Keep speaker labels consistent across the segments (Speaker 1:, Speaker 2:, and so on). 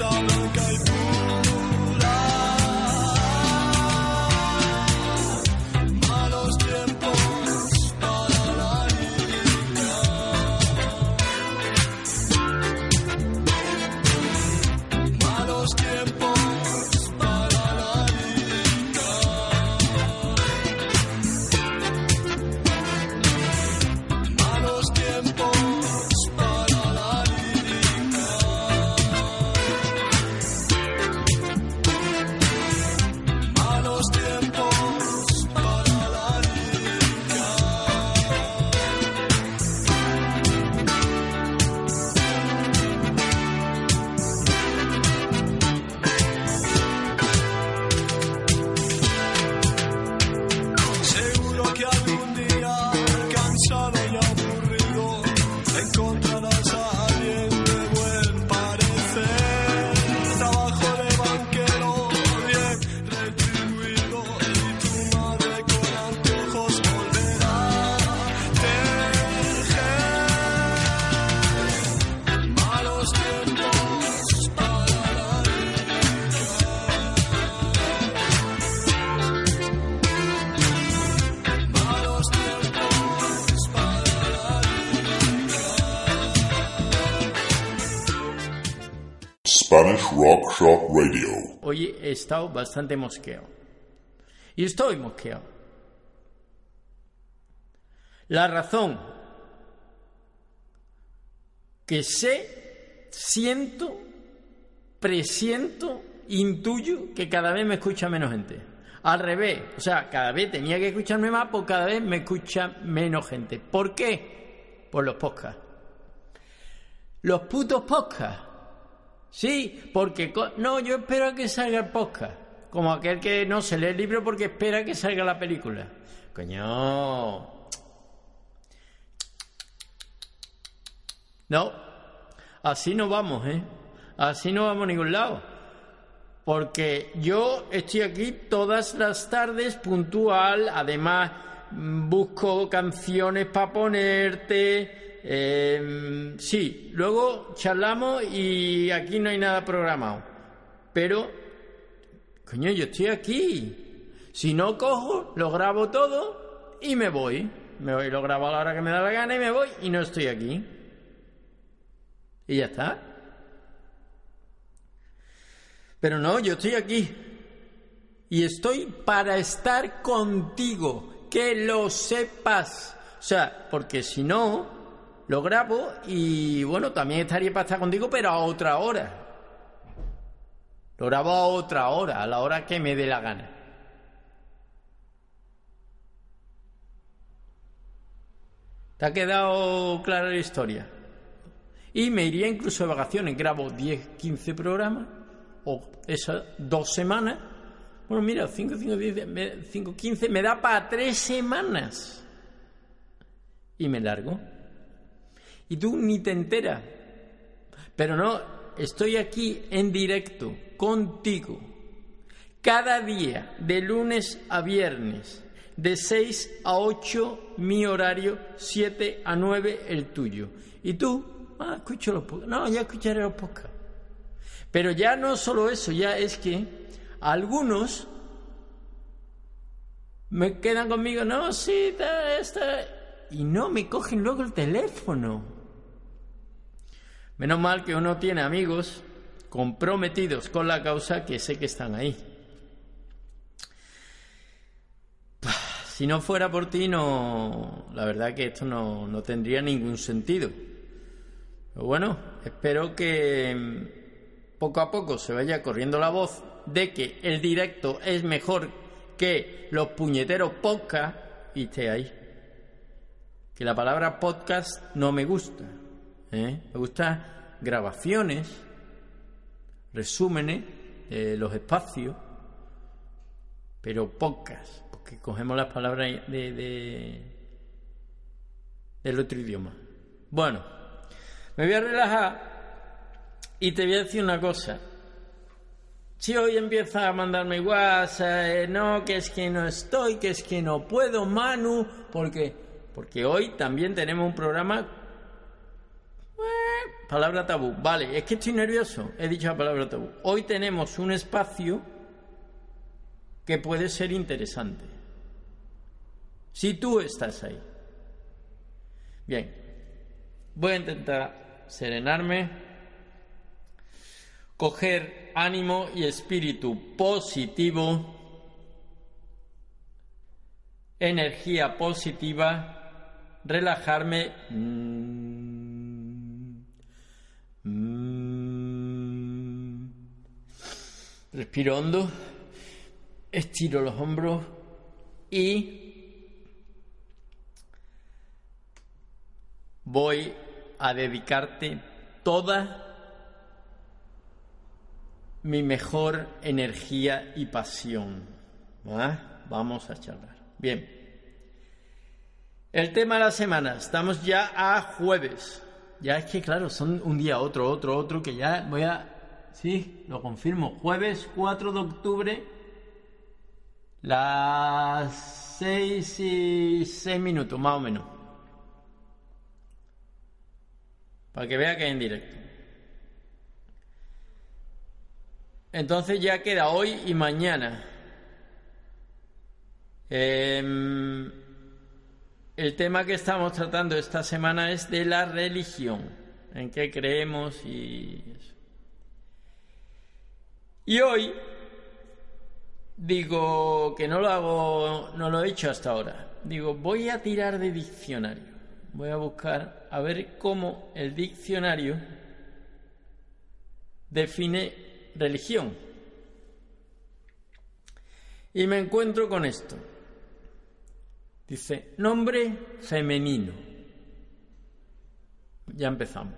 Speaker 1: una sonrisa
Speaker 2: Hoy he estado bastante mosqueado. Y estoy mosqueado. La razón que sé, siento, presiento, intuyo que cada vez me escucha menos gente. Al revés, o sea, cada vez tenía que escucharme más, pues cada vez me escucha menos gente. ¿Por qué? Por los podcasts. Los putos podcasts. Sí, porque... No, yo espero a que salga el podcast. Como aquel que no se lee el libro porque espera que salga la película. Coño. No, así no vamos, ¿eh? Así no vamos a ningún lado. Porque yo estoy aquí todas las tardes puntual, además mm, busco canciones para ponerte. Eh, sí, luego charlamos y aquí no hay nada programado. Pero, coño, yo estoy aquí. Si no cojo, lo grabo todo y me voy. Me voy, lo grabo a la hora que me da la gana y me voy y no estoy aquí. Y ya está. Pero no, yo estoy aquí. Y estoy para estar contigo. Que lo sepas. O sea, porque si no, lo grabo y bueno, también estaría para estar contigo, pero a otra hora. Lo grabo a otra hora, a la hora que me dé la gana. ¿Te ha quedado clara la historia? Y me iría incluso de vacaciones. Grabo 10, 15 programas, o esas dos semanas. Bueno, mira, 5, 5, 10, 5, 15, me da para tres semanas. Y me largo. Y tú ni te enteras. Pero no, estoy aquí en directo, contigo. Cada día, de lunes a viernes, de 6 a 8 mi horario, 7 a 9 el tuyo. Y tú, ah, escucho los podcasts. No, ya escucharé los podcasts. Pero ya no solo eso, ya es que algunos me quedan conmigo, no, sí, está, está, y no me cogen luego el teléfono. Menos mal que uno tiene amigos comprometidos con la causa que sé que están ahí. Si no fuera por ti, no, la verdad que esto no, no tendría ningún sentido. Pero bueno, espero que mm, poco a poco se vaya corriendo la voz de que el directo es mejor que los puñeteros podcast y esté ahí. Que la palabra podcast no me gusta. ¿Eh? Me gusta grabaciones, resúmenes de los espacios, pero podcast, porque cogemos las palabras de, de- del otro idioma. Bueno, me voy a relajar y te voy a decir una cosa. Si hoy empieza a mandarme WhatsApp, eh, no, que es que no estoy, que es que no puedo, Manu, porque, porque hoy también tenemos un programa palabra tabú. Vale, es que estoy nervioso. He dicho la palabra tabú. Hoy tenemos un espacio que puede ser interesante. Si tú estás ahí. Bien, voy a intentar serenarme, coger ánimo y espíritu positivo, energía positiva, relajarme. Respiro hondo, estiro los hombros y voy a dedicarte toda mi mejor energía y pasión. Vamos a charlar. Bien. El tema de la semana. Estamos ya a jueves. Ya es que, claro, son un día otro, otro, otro, que ya voy a... Sí, lo confirmo. Jueves 4 de octubre, las 6 y 6 minutos, más o menos. Para que vea que es en directo. Entonces ya queda hoy y mañana. Em, el tema que estamos tratando esta semana es de la religión, en qué creemos y eso. Y hoy digo que no lo hago, no lo he hecho hasta ahora. Digo, voy a tirar de diccionario voy a buscar a ver cómo el diccionario define religión. Y me encuentro con esto. Dice, nombre femenino. Ya empezamos.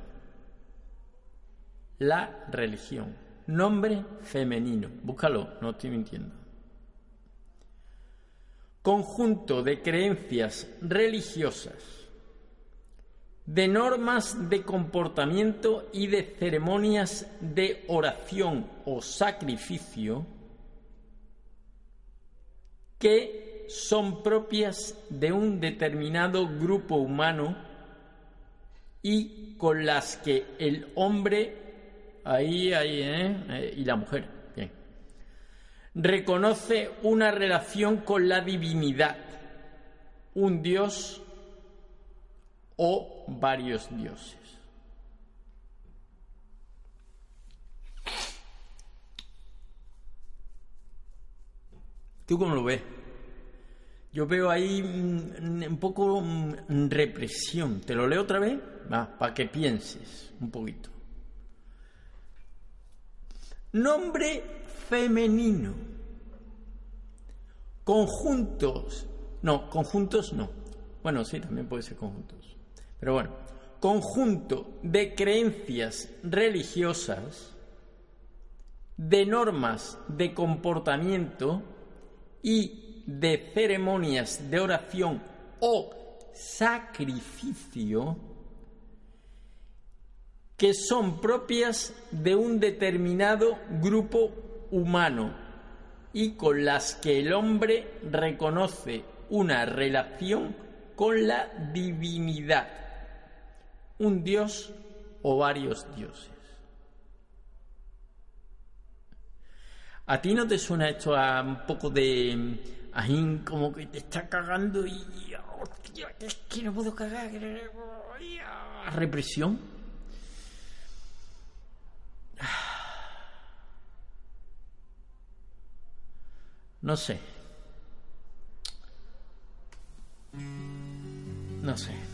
Speaker 2: La religión. Nombre femenino. Búscalo, no estoy mintiendo. Conjunto de creencias religiosas de normas de comportamiento y de ceremonias de oración o sacrificio que son propias de un determinado grupo humano y con las que el hombre, ahí, ahí, ¿eh? Eh, y la mujer, bien, reconoce una relación con la divinidad, un Dios o varios dioses. ¿Tú cómo lo ves? Yo veo ahí un poco represión. ¿Te lo leo otra vez? Va, para que pienses un poquito. Nombre femenino. Conjuntos. No, conjuntos no. Bueno, sí, también puede ser conjuntos. Pero bueno, conjunto de creencias religiosas, de normas de comportamiento y de ceremonias de oración o sacrificio que son propias de un determinado grupo humano y con las que el hombre reconoce una relación con la divinidad un dios o varios dioses. ¿A ti no te suena esto a un poco de ajín como que te está cagando y hostia, es que no puedo cagar, represión? No sé. No sé.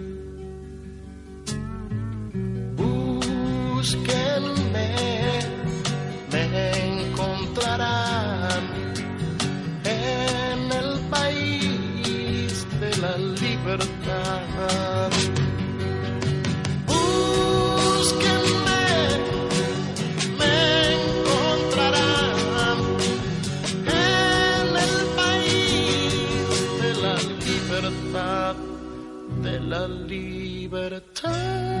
Speaker 3: Me encontrarán en el país de la libertad. Me encontrarán en el país de la libertad, de la libertad.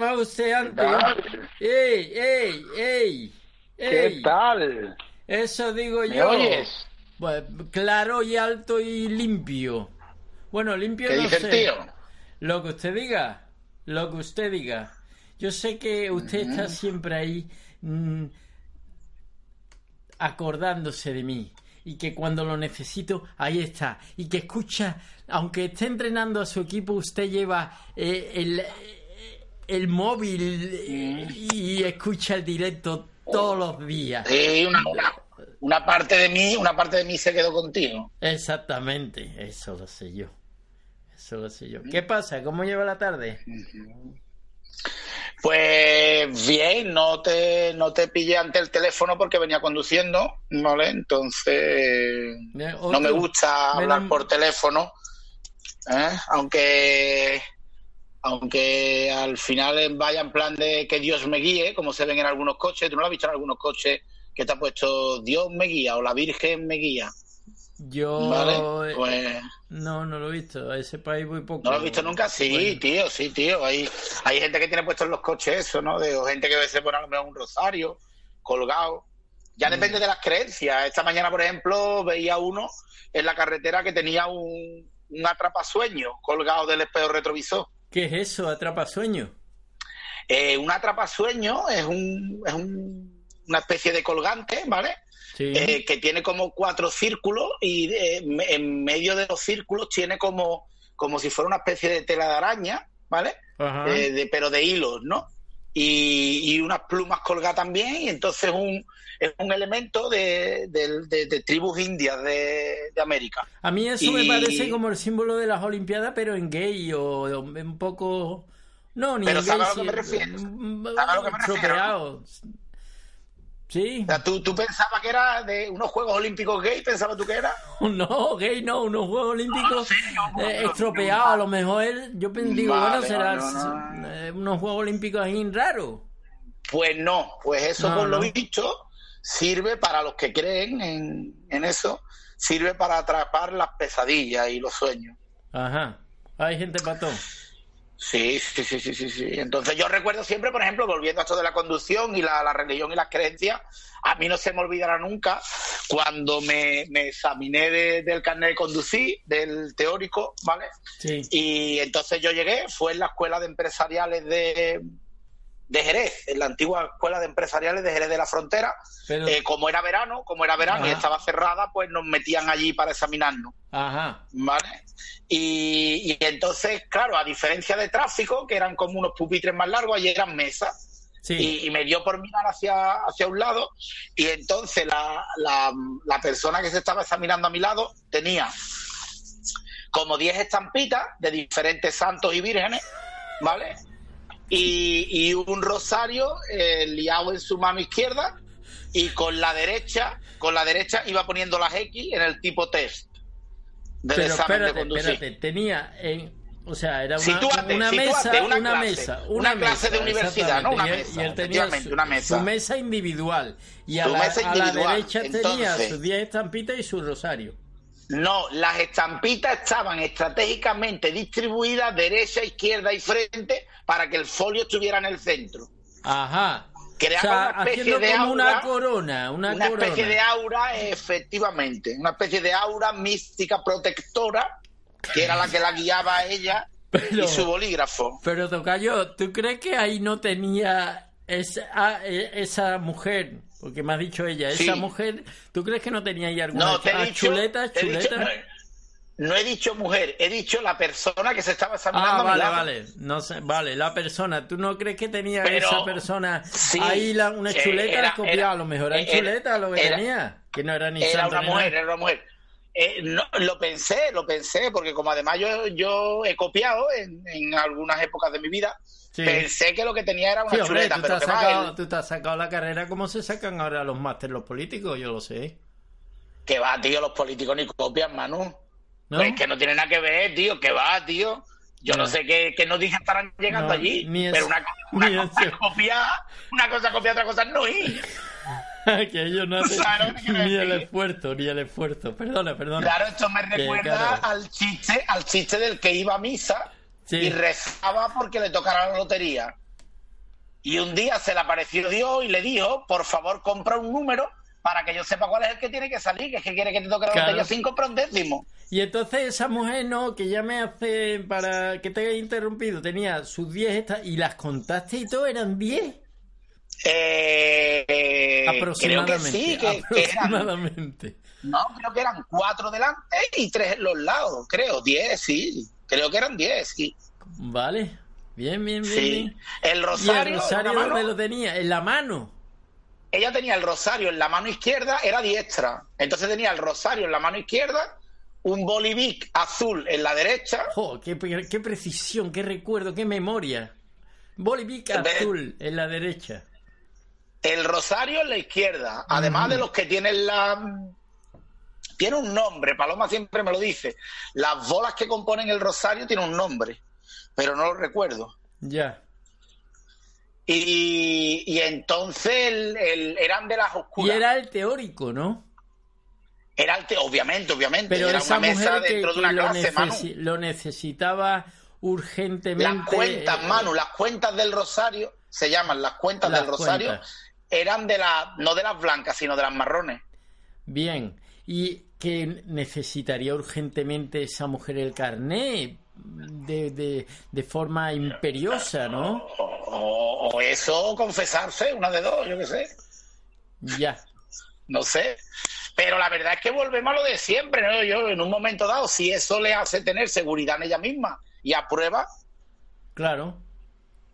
Speaker 2: Lo llama usted antes. ¡Ey, ey, ey!
Speaker 4: ¿Qué tal?
Speaker 2: Eso digo
Speaker 4: ¿Me
Speaker 2: yo.
Speaker 4: oyes?
Speaker 2: Pues, claro y alto y limpio. Bueno, limpio
Speaker 4: ¿Qué
Speaker 2: no
Speaker 4: dice
Speaker 2: sé.
Speaker 4: el tío?
Speaker 2: Lo que usted diga. Lo que usted diga. Yo sé que usted está siempre ahí mm, acordándose de mí. Y que cuando lo necesito, ahí está. Y que escucha, aunque esté entrenando a su equipo, usted lleva eh, el, el móvil eh, y escucha el directo todos los días.
Speaker 4: Sí, una, una, parte de mí, una parte de mí se quedó contigo.
Speaker 2: Exactamente, eso lo sé yo. Eso lo sé yo. ¿Qué pasa? ¿Cómo lleva la tarde?
Speaker 4: Pues bien, no te, no te pillé ante el teléfono porque venía conduciendo, ¿vale? Entonces no me gusta hablar por teléfono, ¿eh? aunque aunque al final vaya en plan de que Dios me guíe, como se ven en algunos coches. ¿Tú no lo has visto en algunos coches que te ha puesto Dios me guía o la Virgen me guía?
Speaker 2: Yo
Speaker 4: ¿Vale?
Speaker 2: eh,
Speaker 4: Pues
Speaker 2: no, no lo he visto. A ese país voy poco.
Speaker 4: ¿No lo has visto nunca? Sí,
Speaker 2: Bueno,
Speaker 4: tío, sí, tío. Hay, hay gente que tiene puesto en los coches eso, ¿no? De, o gente que se pone a lo mejor un rosario colgado. Ya
Speaker 2: Mm.
Speaker 4: depende de las creencias. Esta mañana, por ejemplo, veía uno en la carretera que tenía un, un atrapasueño colgado del espejo retrovisor.
Speaker 2: ¿Qué es eso? Atrapa sueño.
Speaker 4: Eh, un atrapasueño es, un, es un- una especie de colgante, ¿vale?
Speaker 2: Sí.
Speaker 4: eh, que tiene como cuatro círculos y eh, en medio de los círculos tiene como, como si fuera una especie de tela de araña, ¿vale?
Speaker 2: Ajá.
Speaker 4: Eh, de, pero de hilos, ¿no? Y, y unas plumas colgadas también, y entonces un, es un elemento de, de- de- de tribus indias de, de América.
Speaker 2: A mí eso me parece como el símbolo de las Olimpiadas, pero en gay o un poco. No, ni
Speaker 4: Pero
Speaker 2: en
Speaker 4: ¿sabes
Speaker 2: gay.
Speaker 4: a lo que me refiero?
Speaker 2: mm,
Speaker 4: ¿Sabes a lo que me refiero.
Speaker 2: Sí.
Speaker 4: O sea, ¿tú, tú pensabas que era de unos Juegos Olímpicos gay, pensabas tú que era.
Speaker 2: No, gay no, unos Juegos Olímpicos
Speaker 4: sí, no,
Speaker 2: eh,
Speaker 4: no,
Speaker 2: estropeados. A lo mejor él, yo digo,
Speaker 4: Vale,
Speaker 2: bueno, será eh, unos Juegos Olímpicos ahí raros.
Speaker 4: Pues no, pues eso por lo dicho sirve para los que creen en, en eso, sirve para atrapar las pesadillas y los sueños.
Speaker 2: Ajá. Hay gente para todo.
Speaker 4: Sí, sí, sí, sí, sí, sí. Entonces yo recuerdo siempre, por ejemplo, volviendo a esto de la conducción y la, la religión y las creencias, a mí no se me olvidará nunca cuando me, me examiné de- del carnet de conducir, del teórico, ¿vale?
Speaker 2: Sí.
Speaker 4: Y entonces yo llegué, fue en la escuela de empresariales de, de Jerez, en la antigua escuela de empresariales de Jerez de la Frontera.
Speaker 2: Pero,
Speaker 4: Eh, como era verano, como era verano y estaba cerrada, pues nos metían allí para examinarnos.
Speaker 2: ajá.
Speaker 4: ¿Vale? Y, y entonces, claro, a diferencia de tráfico, que eran como unos pupitres más largos, allí eran mesas.
Speaker 2: Sí.
Speaker 4: Y, y me dio por mirar hacia, hacia un lado. Y entonces la, la, la persona que se estaba examinando a mi lado tenía como 10 estampitas de diferentes santos y vírgenes, ¿vale? Y, y un rosario eh, liado en su mano izquierda y con la derecha, con la derecha iba poniendo las X en el tipo test del
Speaker 2: Pero
Speaker 4: examen de
Speaker 2: espérate,
Speaker 4: conducir.
Speaker 2: espérate, tenía en, o sea, era una, una mesa,
Speaker 4: una
Speaker 2: una,
Speaker 4: clase,
Speaker 2: mesa,
Speaker 4: una clase de universidad, ¿no? Una.
Speaker 2: Y
Speaker 4: mesa,
Speaker 2: y él tenía su,
Speaker 4: una mesa.
Speaker 2: su mesa individual y a la,
Speaker 4: mesa
Speaker 2: a la
Speaker 4: individual.
Speaker 2: derecha tenía sus 10 estampitas y su rosario.
Speaker 4: No, las estampitas estaban estratégicamente distribuidas derecha, izquierda y frente para que el folio estuviera en el centro.
Speaker 2: Ajá.
Speaker 4: Creaba
Speaker 2: o sea,
Speaker 4: una especie de aura,
Speaker 2: una corona, una,
Speaker 4: Una
Speaker 2: corona.
Speaker 4: especie de aura, efectivamente, una especie de aura mística protectora, que era la que la guiaba a ella
Speaker 2: Pero-
Speaker 4: y su bolígrafo.
Speaker 2: Pero Tocayo, ¿tú crees que ahí no tenía esa, ah, eh, esa mujer? Porque me has dicho ella,
Speaker 4: Sí.
Speaker 2: esa mujer, ¿tú crees que no tenía ahí alguna
Speaker 4: No, te he
Speaker 2: ah,
Speaker 4: dicho,
Speaker 2: chuleta,
Speaker 4: te he dicho-
Speaker 2: chuleta?
Speaker 4: no he dicho mujer, he dicho la persona que se estaba
Speaker 2: Ah,
Speaker 4: examinando a mi
Speaker 2: vale, vale. No sé, vale, la persona. ¿Tú no crees que tenía
Speaker 4: Pero-
Speaker 2: esa persona
Speaker 4: sí,
Speaker 2: ahí la, una
Speaker 4: eh,
Speaker 2: chuleta
Speaker 4: era-
Speaker 2: escopiada?
Speaker 4: era-
Speaker 2: A lo mejor era
Speaker 4: era-
Speaker 2: chuleta lo que
Speaker 4: era-
Speaker 2: tenía. Que no era ni
Speaker 4: Era
Speaker 2: santo
Speaker 4: una mujer, era una mujer. Eh, no, lo pensé, lo pensé, porque como además yo, yo he copiado en, en algunas épocas de mi vida,
Speaker 2: Sí.
Speaker 4: pensé que lo que tenía era una
Speaker 2: Sí, hombre,
Speaker 4: chuleta,
Speaker 2: tú te,
Speaker 4: pero
Speaker 2: has
Speaker 4: que va,
Speaker 2: sacado,
Speaker 4: el-
Speaker 2: tú te has sacado la carrera como se sacan ahora los másteres los políticos, yo lo sé.
Speaker 4: que va, tío, los políticos ni copian, Manu.
Speaker 2: ¿No?
Speaker 4: Pues que no tiene nada que ver, tío, que va, tío. Yo no,
Speaker 2: No.
Speaker 4: sé qué, qué noticias estarán llegando
Speaker 2: No,
Speaker 4: allí,
Speaker 2: es-
Speaker 4: pero una, una cosa
Speaker 2: es-
Speaker 4: copia, una cosa copia, otra cosa no ir.
Speaker 2: que ellos no hacen
Speaker 4: Claro, ¿qué quiero
Speaker 2: ni el esfuerzo, ni el esfuerzo. Perdona, perdona.
Speaker 4: Claro, esto me
Speaker 2: Que,
Speaker 4: recuerda
Speaker 2: claro.
Speaker 4: al chiste, al chiste del que iba a misa
Speaker 2: Sí.
Speaker 4: y rezaba porque le tocara la lotería. Y un día se le apareció Dios y le dijo, por favor, compra un número para que yo sepa cuál es el que tiene que salir, que es que quiere que te toque la
Speaker 2: Claro.
Speaker 4: lotería sin comprar un décimo.
Speaker 2: Y entonces esa mujer, no, que ya me hace para que te haya interrumpido, tenía sus 10 estas y las contaste y todo eran 10.
Speaker 4: Eh, creo que
Speaker 2: aproximadamente.
Speaker 4: sí, que, que eran,
Speaker 2: aproximadamente.
Speaker 4: no, creo que eran cuatro delante y tres en los lados, creo, diez, sí, creo que eran diez, sí.
Speaker 2: Vale. Bien, bien, bien.
Speaker 4: sí.
Speaker 2: bien.
Speaker 4: El rosario,
Speaker 2: el rosario
Speaker 4: la mano-
Speaker 2: ¿dónde lo tenía? En la mano.
Speaker 4: ella tenía el rosario en la mano izquierda, era diestra. Entonces tenía el rosario en la mano izquierda, un bolivic azul en la derecha.
Speaker 2: Jo, qué, qué precisión, qué recuerdo, qué memoria. Bolivic azul en la derecha.
Speaker 4: El rosario en la izquierda, además de los que tienen la... Tiene un nombre, Paloma siempre me lo dice. Las bolas que componen el rosario tienen un nombre, pero no lo recuerdo.
Speaker 2: Ya.
Speaker 4: Y, y entonces el- el- eran de las
Speaker 2: Y
Speaker 4: oscuras.
Speaker 2: era el teórico, ¿no?
Speaker 4: Era el te- obviamente, obviamente.
Speaker 2: Pero
Speaker 4: era
Speaker 2: esa
Speaker 4: una mesa
Speaker 2: mujer que,
Speaker 4: dentro de una
Speaker 2: lo,
Speaker 4: clase, Manu.
Speaker 2: lo necesitaba urgentemente.
Speaker 4: Las cuentas,
Speaker 2: eh,
Speaker 4: Manu, las cuentas del rosario, se llaman las cuentas
Speaker 2: Las
Speaker 4: del rosario,
Speaker 2: cuentas.
Speaker 4: Eran de las, no de las blancas, sino de las marrones.
Speaker 2: Bien. ¿Y que necesitaría urgentemente esa mujer el carné? De, de, de forma imperiosa, ¿no?
Speaker 4: O, o- o eso, confesarse, una de dos, yo qué sé,
Speaker 2: Ya.
Speaker 4: no sé. Pero la verdad es que volvemos a lo de siempre, ¿no? Yo, en un momento dado, si eso le hace tener seguridad en ella misma y aprueba,
Speaker 2: Claro.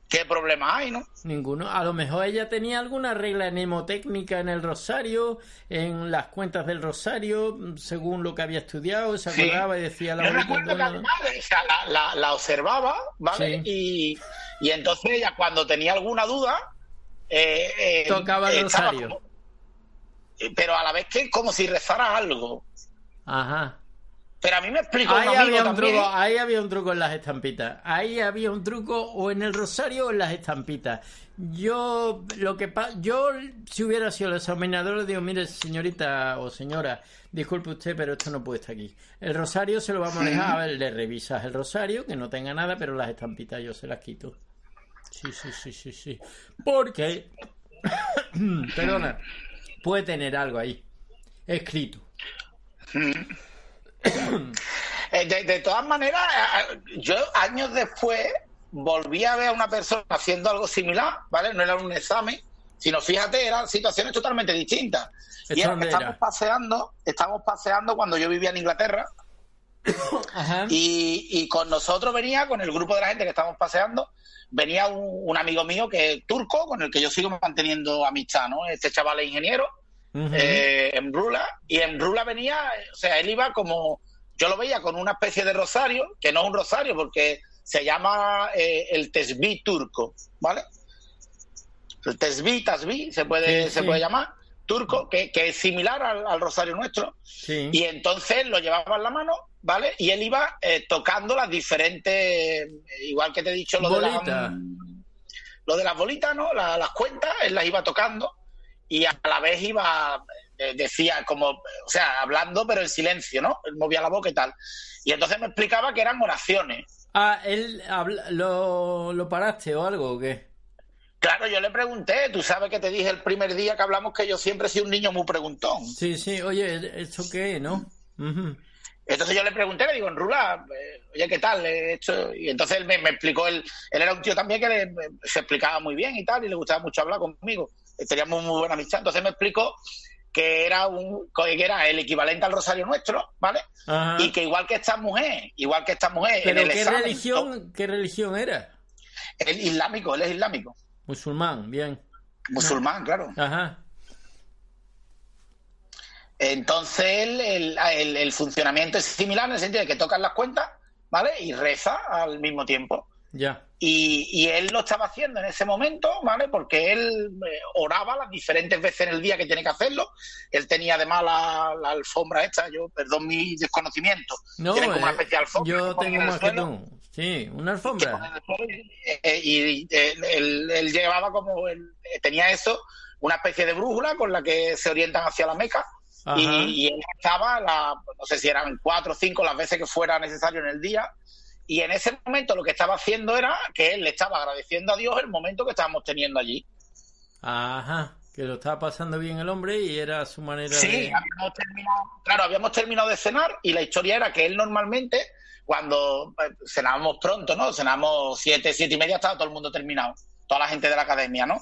Speaker 4: ¿Qué problema hay, no?
Speaker 2: Ninguno. A lo mejor ella tenía alguna regla mnemotécnica en el rosario, en las cuentas del rosario, según lo que había estudiado, se
Speaker 4: Sí.
Speaker 2: acordaba y decía la
Speaker 4: Yo recuerdo que o sea, la, la- la observaba, ¿vale? Y, y entonces ella, cuando tenía alguna duda, eh, eh,
Speaker 2: Tocaba el rosario.
Speaker 4: como- pero a la vez que como si rezara algo.
Speaker 2: Ajá.
Speaker 4: Pero a mí me explicó
Speaker 2: Ahí
Speaker 4: un amigo
Speaker 2: había un,
Speaker 4: también.
Speaker 2: truco, ahí había un truco en las estampitas. Ahí había un truco o en el rosario o en las estampitas. Yo, lo que pa- yo, si hubiera sido el examinador, le digo, mire, señorita o señora, disculpe usted, pero esto no puede estar aquí. El rosario se lo vamos a dejar, a ver, le revisas el rosario, que no tenga nada, pero las estampitas yo se las quito. Sí, sí, sí, sí, sí. Porque, perdona, puede tener algo ahí, escrito.
Speaker 4: Eh, de, de todas maneras, eh, yo años después volví a ver a una persona haciendo algo similar, ¿vale? No era un examen, sino fíjate, eran situaciones totalmente distintas. Y
Speaker 2: ¿Esto
Speaker 4: era que estamos paseando, estamos paseando cuando yo vivía en Inglaterra
Speaker 2: Ajá.
Speaker 4: y, y con nosotros venía, con el grupo de la gente que estábamos paseando, venía un, un amigo mío que es turco, con el que yo sigo manteniendo amistad, ¿no? Este chaval es ingeniero, Eh, en Brula, y en Brula venía, o sea, él iba como, yo lo veía con una especie de rosario, que no es un rosario porque se llama eh, el tesbí turco, ¿vale? El tesbí, tasbí, se puede,
Speaker 2: Sí,
Speaker 4: se
Speaker 2: sí.
Speaker 4: puede llamar, turco, que, que es similar al, al rosario nuestro,
Speaker 2: Sí.
Speaker 4: y entonces lo llevaba en la mano, ¿vale? Y él iba eh, tocando las diferentes, igual que te he dicho, lo de las lo de las bolitas, ¿no? La- las cuentas, él las iba tocando y a la vez iba, eh, decía como, o sea, hablando pero en silencio, ¿no? Él movía la boca y tal. Y entonces me explicaba que eran oraciones.
Speaker 2: Ah, él habla- lo, lo paraste o algo o qué?
Speaker 4: Claro, yo le pregunté, tú sabes que te dije el primer día que hablamos que yo siempre he sido un niño muy preguntón.
Speaker 2: Sí, sí, oye, ¿esto qué, no?
Speaker 4: Entonces yo le pregunté, le digo, en Rula, eh, oye, ¿qué tal? Eh, esto? Y entonces él me, me explicó, él, él era un tío también que le- se explicaba muy bien y tal, y le gustaba mucho hablar conmigo. Teníamos muy buena amistad. Entonces me explicó que era un que era el equivalente al rosario nuestro, ¿vale?
Speaker 2: Ajá.
Speaker 4: Y que igual que esta mujer, igual que esta mujer en
Speaker 2: ¿Pero
Speaker 4: el
Speaker 2: qué
Speaker 4: examen,
Speaker 2: religión, qué religión era?
Speaker 4: el islámico, él es islámico,
Speaker 2: Musulmán, bien.
Speaker 4: musulmán, claro.
Speaker 2: Ajá.
Speaker 4: Entonces el, el- el- el funcionamiento es similar en el sentido de que tocan las cuentas, ¿vale? Y reza al mismo tiempo.
Speaker 2: Ya.
Speaker 4: Y, y él lo estaba haciendo en ese momento, ¿vale? Porque él eh, oraba las diferentes veces en el día que tiene que hacerlo. Él tenía además la, la alfombra esta, yo, perdón mi desconocimiento.
Speaker 2: No,
Speaker 4: Tienen como una
Speaker 2: eh,
Speaker 4: especie de alfombra
Speaker 2: yo tengo más que tú. Sí, una alfombra.
Speaker 4: y, eh, eh, él, él llevaba como, él, tenía eso, una especie de brújula con la que se orientan hacia la Meca. Y él estaba, la, no sé si eran cuatro o cinco las veces que fuera necesario en el día. Y en ese momento lo que estaba haciendo era que él le estaba agradeciendo a Dios el momento que estábamos teniendo allí.
Speaker 2: Ajá. Que lo estaba pasando bien el hombre y era su manera
Speaker 4: Sí,
Speaker 2: de...
Speaker 4: habíamos terminado, claro, habíamos terminado de cenar y la historia era que él normalmente, cuando eh, cenábamos pronto, ¿no? Cenábamos siete, siete y media, estaba todo el mundo terminado, toda la gente de la academia, ¿no?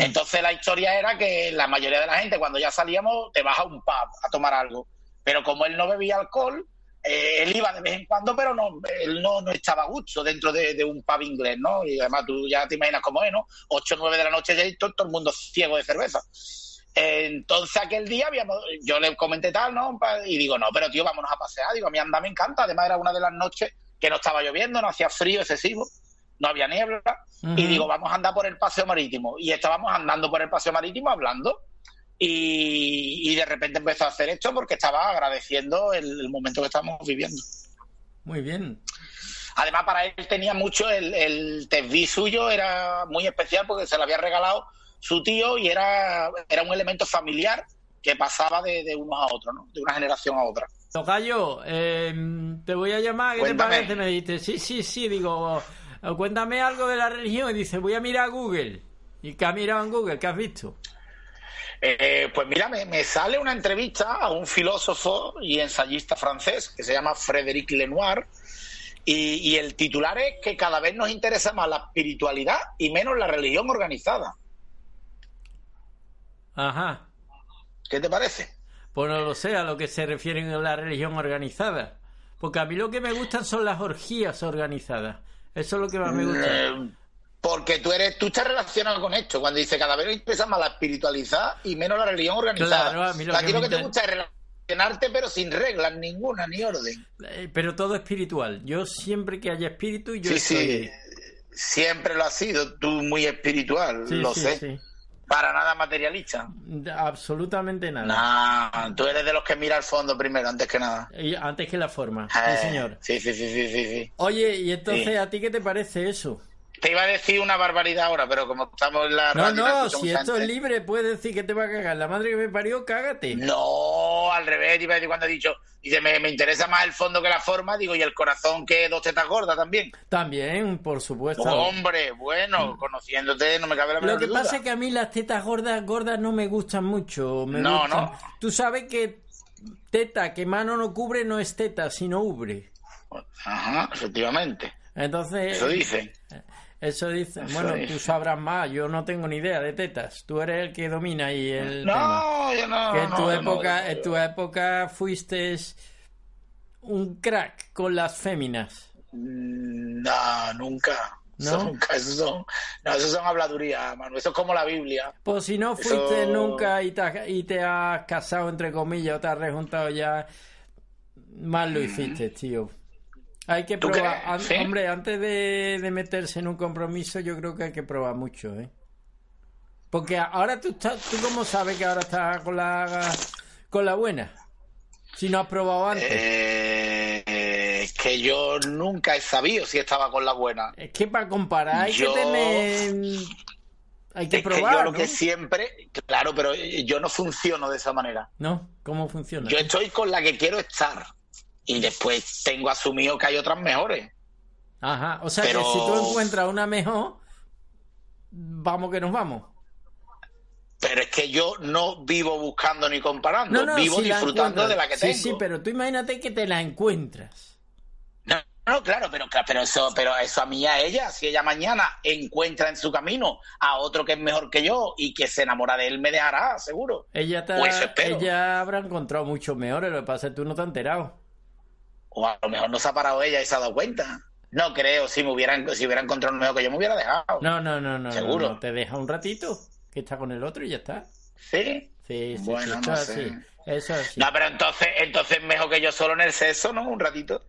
Speaker 4: Entonces la historia era que la mayoría de la gente cuando ya salíamos te vas a un pub a tomar algo. Pero como él no bebía alcohol, eh, él iba de vez en cuando, pero no, él no, no estaba a gusto dentro de, de un pub inglés, ¿no? Y además tú ya te imaginas cómo es, ¿no? Ocho o nueve de la noche ya y todo, todo el mundo ciego de cerveza. Entonces aquel día habíamos, yo le comenté tal, ¿no? Y digo, no, pero tío, vámonos a pasear. Digo, a mí anda, me encanta. Además era una de las noches que no estaba lloviendo, no hacía frío excesivo, no había niebla. Y digo, vamos a andar por el paseo marítimo. Y estábamos andando por el paseo marítimo hablando. Y, y de repente empezó a hacer esto porque estaba agradeciendo el, el momento que estábamos viviendo.
Speaker 2: Muy bien.
Speaker 4: Además, para él tenía mucho el, el suyo, era muy especial porque se lo había regalado su tío y era, era un elemento familiar que pasaba de, de unos a otros, ¿no? de una generación a otra.
Speaker 2: Tocayo, eh, te voy a llamar, ¿qué
Speaker 4: Cuéntame.
Speaker 2: te parece? Me dijiste, sí, sí, sí, digo, cuéntame algo de la religión. Y dice, voy a mirar a Google. ¿Y qué has mirado en Google? ¿Qué has visto?
Speaker 4: Eh, pues mira, me, me sale una entrevista a un filósofo y ensayista francés que se llama Frédéric Lenoir y, y el titular es que cada vez nos interesa más la espiritualidad y menos la religión organizada.
Speaker 2: Ajá.
Speaker 4: ¿Qué te parece?
Speaker 2: Pues no lo sé a lo que se refieren a la religión organizada. Porque a mí lo que me gustan son las orgías organizadas. Eso es lo que más me gusta.
Speaker 4: Eh, porque tú eres, tú estás relacionado con esto. Cuando dice cada vez interesa más la espiritualidad y menos la religión organizada.
Speaker 2: Claro, a mí lo
Speaker 4: a
Speaker 2: que
Speaker 4: ti lo que te gusta es relacionarte, pero sin reglas ninguna ni orden.
Speaker 2: Eh, Pero todo espiritual. Yo siempre que haya espíritu, yo
Speaker 4: sí,
Speaker 2: estoy
Speaker 4: sí. Siempre lo has sido, tú muy espiritual,
Speaker 2: Sí,
Speaker 4: lo
Speaker 2: sí,
Speaker 4: sé.
Speaker 2: sí.
Speaker 4: Para nada materialista.
Speaker 2: Absolutamente nada.
Speaker 4: No, tú eres de los que mira al fondo primero, antes que nada.
Speaker 2: Y antes que la forma.
Speaker 4: Eh,
Speaker 2: Sí, señor.
Speaker 4: Sí, sí, sí, sí, sí.
Speaker 2: Oye, y entonces. ¿a ti qué te parece eso?
Speaker 4: Te iba a decir una barbaridad ahora, pero como estamos en la
Speaker 2: No, no, si esto es libre, puedes decir que te va a cagar. La madre que me parió, cágate.
Speaker 4: No, al revés, iba a decir cuando he dicho, dice, me, me interesa más el fondo que la forma, digo, y el corazón que dos tetas gordas también.
Speaker 2: También, por supuesto.
Speaker 4: Hombre, bueno, conociéndote no me cabe la
Speaker 2: Lo
Speaker 4: menor
Speaker 2: que
Speaker 4: duda.
Speaker 2: pasa es que a mí las tetas gordas, gordas no me gustan mucho. Me
Speaker 4: No,
Speaker 2: gustan-
Speaker 4: no.
Speaker 2: Tú sabes que teta que mano no cubre no es teta, sino ubre.
Speaker 4: Ajá, efectivamente.
Speaker 2: Entonces,
Speaker 4: Eso dicen.
Speaker 2: Eso dice.
Speaker 4: Eso
Speaker 2: bueno, tú sabrás más. Yo no tengo ni idea de tetas. Tú eres el que domina ahí el tema.
Speaker 4: No, yo no.
Speaker 2: Que en tu
Speaker 4: no,
Speaker 2: época, en tu época fuiste un crack con las féminas.
Speaker 4: Mm, No, nunca.
Speaker 2: ¿No?
Speaker 4: Eso nunca. Eso son, no, eso son habladurías, Manu. Eso es como la Biblia.
Speaker 2: Pues si no fuiste
Speaker 4: Eso-
Speaker 2: nunca y te, has, y te has casado, entre comillas, o te has rejuntado ya, mal lo hiciste, tío. Hay que
Speaker 4: Mm. ¿Tú
Speaker 2: probar.
Speaker 4: crees?
Speaker 2: An-
Speaker 4: ¿Sí?
Speaker 2: Hombre, antes de, de meterse en un compromiso, yo creo que hay que probar mucho, ¿eh? Porque ahora tú estás, tú cómo sabes que ahora estás con la con la buena, si no has probado antes.
Speaker 4: Eh, es que yo nunca he sabido si estaba con la buena.
Speaker 2: Es que para comparar hay
Speaker 4: Yo-
Speaker 2: que tener, hay que
Speaker 4: es que
Speaker 2: probar,
Speaker 4: yo lo que siempre, claro, pero yo no funciono de esa manera.
Speaker 2: ¿No? ¿Cómo funciona?
Speaker 4: Yo estoy con la que quiero estar y después tengo asumido que hay otras mejores.
Speaker 2: Ajá, o sea
Speaker 4: Pero-
Speaker 2: que si tú encuentras una mejor, vamos que nos vamos.
Speaker 4: Pero es que yo no vivo buscando ni comparando,
Speaker 2: No, no,
Speaker 4: vivo
Speaker 2: si
Speaker 4: disfrutando de la que
Speaker 2: sí,
Speaker 4: tengo.
Speaker 2: Sí, pero tú imagínate que te la encuentras.
Speaker 4: No, no, claro, pero, pero eso, pero eso a mí a ella, si ella mañana encuentra en su camino a otro que es mejor que yo y que se enamora de él, me dejará, seguro.
Speaker 2: Ella, te,
Speaker 4: Pues
Speaker 2: ella habrá encontrado muchos mejores, lo que pasa es que tú no te has enterado.
Speaker 4: O a lo mejor no se ha parado ella y se ha dado cuenta. No creo, si me hubieran, si hubiera encontrado un mejor que yo, me hubiera dejado.
Speaker 2: No, no, no, no.
Speaker 4: Seguro.
Speaker 2: no, no, Te deja un ratito, que está con el otro y ya está.
Speaker 4: ¿Sí?
Speaker 2: Sí, sí,
Speaker 4: Bueno,
Speaker 2: sí,
Speaker 4: no sé.
Speaker 2: así. Eso así.
Speaker 4: No, pero entonces, entonces mejor que yo solo en el sexo, ¿no? Un ratito.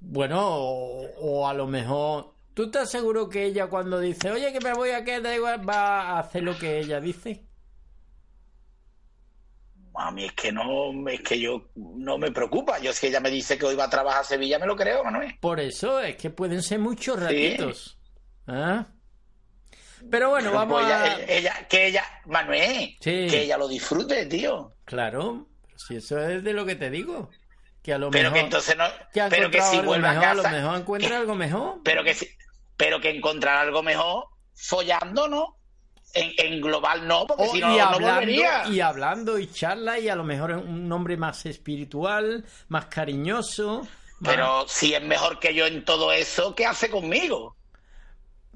Speaker 2: Bueno, o, o a lo mejor. ¿Tú estás seguro que ella cuando dice, oye, que me voy a quedar, da igual, va a hacer lo que ella dice?
Speaker 4: A mí es que no, es que yo no me preocupa. Yo si ella me dice que hoy va a trabajar a Sevilla, me lo creo, Manuel.
Speaker 2: Por eso es que pueden ser muchos ratitos. ¿Ah? Pero bueno,
Speaker 4: Pero,
Speaker 2: vamos
Speaker 4: pues,
Speaker 2: a.
Speaker 4: ella, que ella, Manuel,
Speaker 2: Sí.
Speaker 4: que ella lo disfrute, tío.
Speaker 2: Claro, si eso es de lo que te digo. Que a lo
Speaker 4: Pero
Speaker 2: mejor.
Speaker 4: que entonces no,
Speaker 2: que
Speaker 4: pero que si vuelve a
Speaker 2: mejor, a lo
Speaker 4: casa,
Speaker 2: mejor encuentra algo mejor.
Speaker 4: pero que si, pero que encontrar algo mejor follando, ¿no? En, en global no, porque
Speaker 2: O-
Speaker 4: si no,
Speaker 2: y,
Speaker 4: no
Speaker 2: hablando,
Speaker 4: volvería.
Speaker 2: y hablando y charla y a lo mejor es un hombre más espiritual, más cariñoso. más-
Speaker 4: Pero si es mejor que yo en todo eso, ¿qué hace conmigo?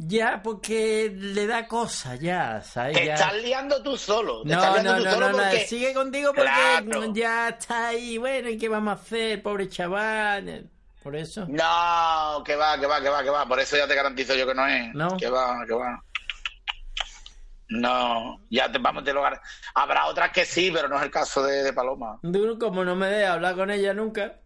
Speaker 2: Ya, porque le da cosa, ya, ¿sabes?
Speaker 4: Te
Speaker 2: Ya.
Speaker 4: estás liando tú solo. Te
Speaker 2: No,
Speaker 4: estás liando
Speaker 2: no,
Speaker 4: tú
Speaker 2: no,
Speaker 4: solo
Speaker 2: no, no,
Speaker 4: porque...
Speaker 2: sigue contigo porque
Speaker 4: Claro.
Speaker 2: ya está ahí, bueno, ¿y qué vamos a hacer, pobre chaval? Por eso.
Speaker 4: No, que va, que va, que va, que va. Por eso ya te garantizo yo que no es.
Speaker 2: No.
Speaker 4: Que va, que va. No, ya te vamos, te lo gar- Habrá otras que sí, pero no es el caso de, de Paloma.
Speaker 2: Tú, como no me dejas hablar con ella nunca,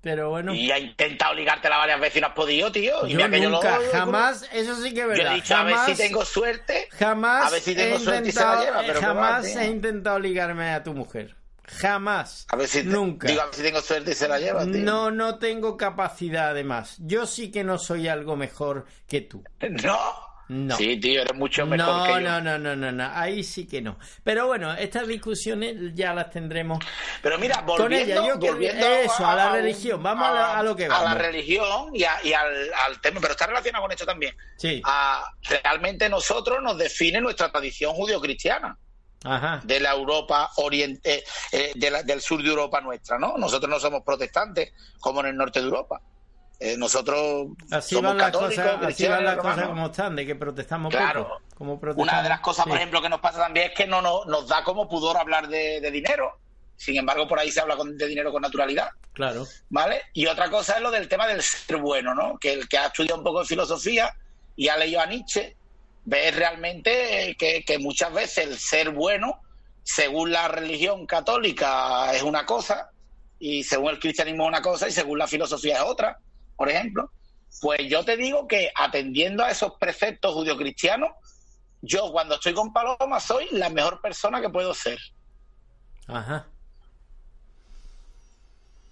Speaker 2: pero bueno.
Speaker 4: Y ha intentado ligártela varias veces y no has podido, tío. Y
Speaker 2: Yo
Speaker 4: mira que yo
Speaker 2: nunca,
Speaker 4: lo-
Speaker 2: jamás, eso sí que es
Speaker 4: Yo
Speaker 2: verdad.
Speaker 4: he dicho
Speaker 2: jamás,
Speaker 4: a ver si tengo suerte.
Speaker 2: jamás
Speaker 4: a ver si tengo suerte y se la lleva, pero va,
Speaker 2: jamás he intentado ligarme a tu mujer. Jamás.
Speaker 4: A ver si te-
Speaker 2: nunca.
Speaker 4: Digo, a ver si tengo suerte y se la lleva, tío.
Speaker 2: No, no tengo capacidad además. Yo sí que no soy algo mejor que tú.
Speaker 4: No.
Speaker 2: No.
Speaker 4: Sí, tío, eres mucho mejor
Speaker 2: No,
Speaker 4: que yo.
Speaker 2: no, no, no, no, no. Ahí sí que no. Pero bueno, estas discusiones ya las tendremos.
Speaker 4: Pero mira, volviendo,
Speaker 2: Con ella, yo que-
Speaker 4: volviendo
Speaker 2: eso, a la religión. Vamos a la- a lo que
Speaker 4: A
Speaker 2: vamos.
Speaker 4: la religión y, a- y al, al tema, pero está relacionado con esto también.
Speaker 2: Sí.
Speaker 4: A- realmente nosotros nos define nuestra tradición judio-cristiana
Speaker 2: Ajá.
Speaker 4: de la Europa oriente, eh, de la- del sur de Europa nuestra, ¿no? Nosotros no somos protestantes como en el norte de Europa. Eh, nosotros
Speaker 2: Así
Speaker 4: somos católicos,
Speaker 2: cosas, así van las
Speaker 4: romanos.
Speaker 2: cosas como están, de que protestamos
Speaker 4: Claro.
Speaker 2: poco. Como protestamos.
Speaker 4: Una de las cosas, por ejemplo, que nos pasa también es que no, no- nos da como pudor hablar de, de dinero. Sin embargo, por ahí se habla con- de dinero con naturalidad.
Speaker 2: Claro.
Speaker 4: ¿Vale? Y otra cosa es lo del tema del ser bueno, ¿no? Que el que ha estudiado un poco de filosofía y ha leído a Nietzsche, ve realmente que, que muchas veces el ser bueno, según la religión católica, es una cosa, y según el cristianismo es una cosa, y según la filosofía es otra, por ejemplo. Pues yo te digo que atendiendo a esos preceptos judio-cristianos, yo cuando estoy con Paloma soy la mejor persona que puedo ser.
Speaker 2: Ajá.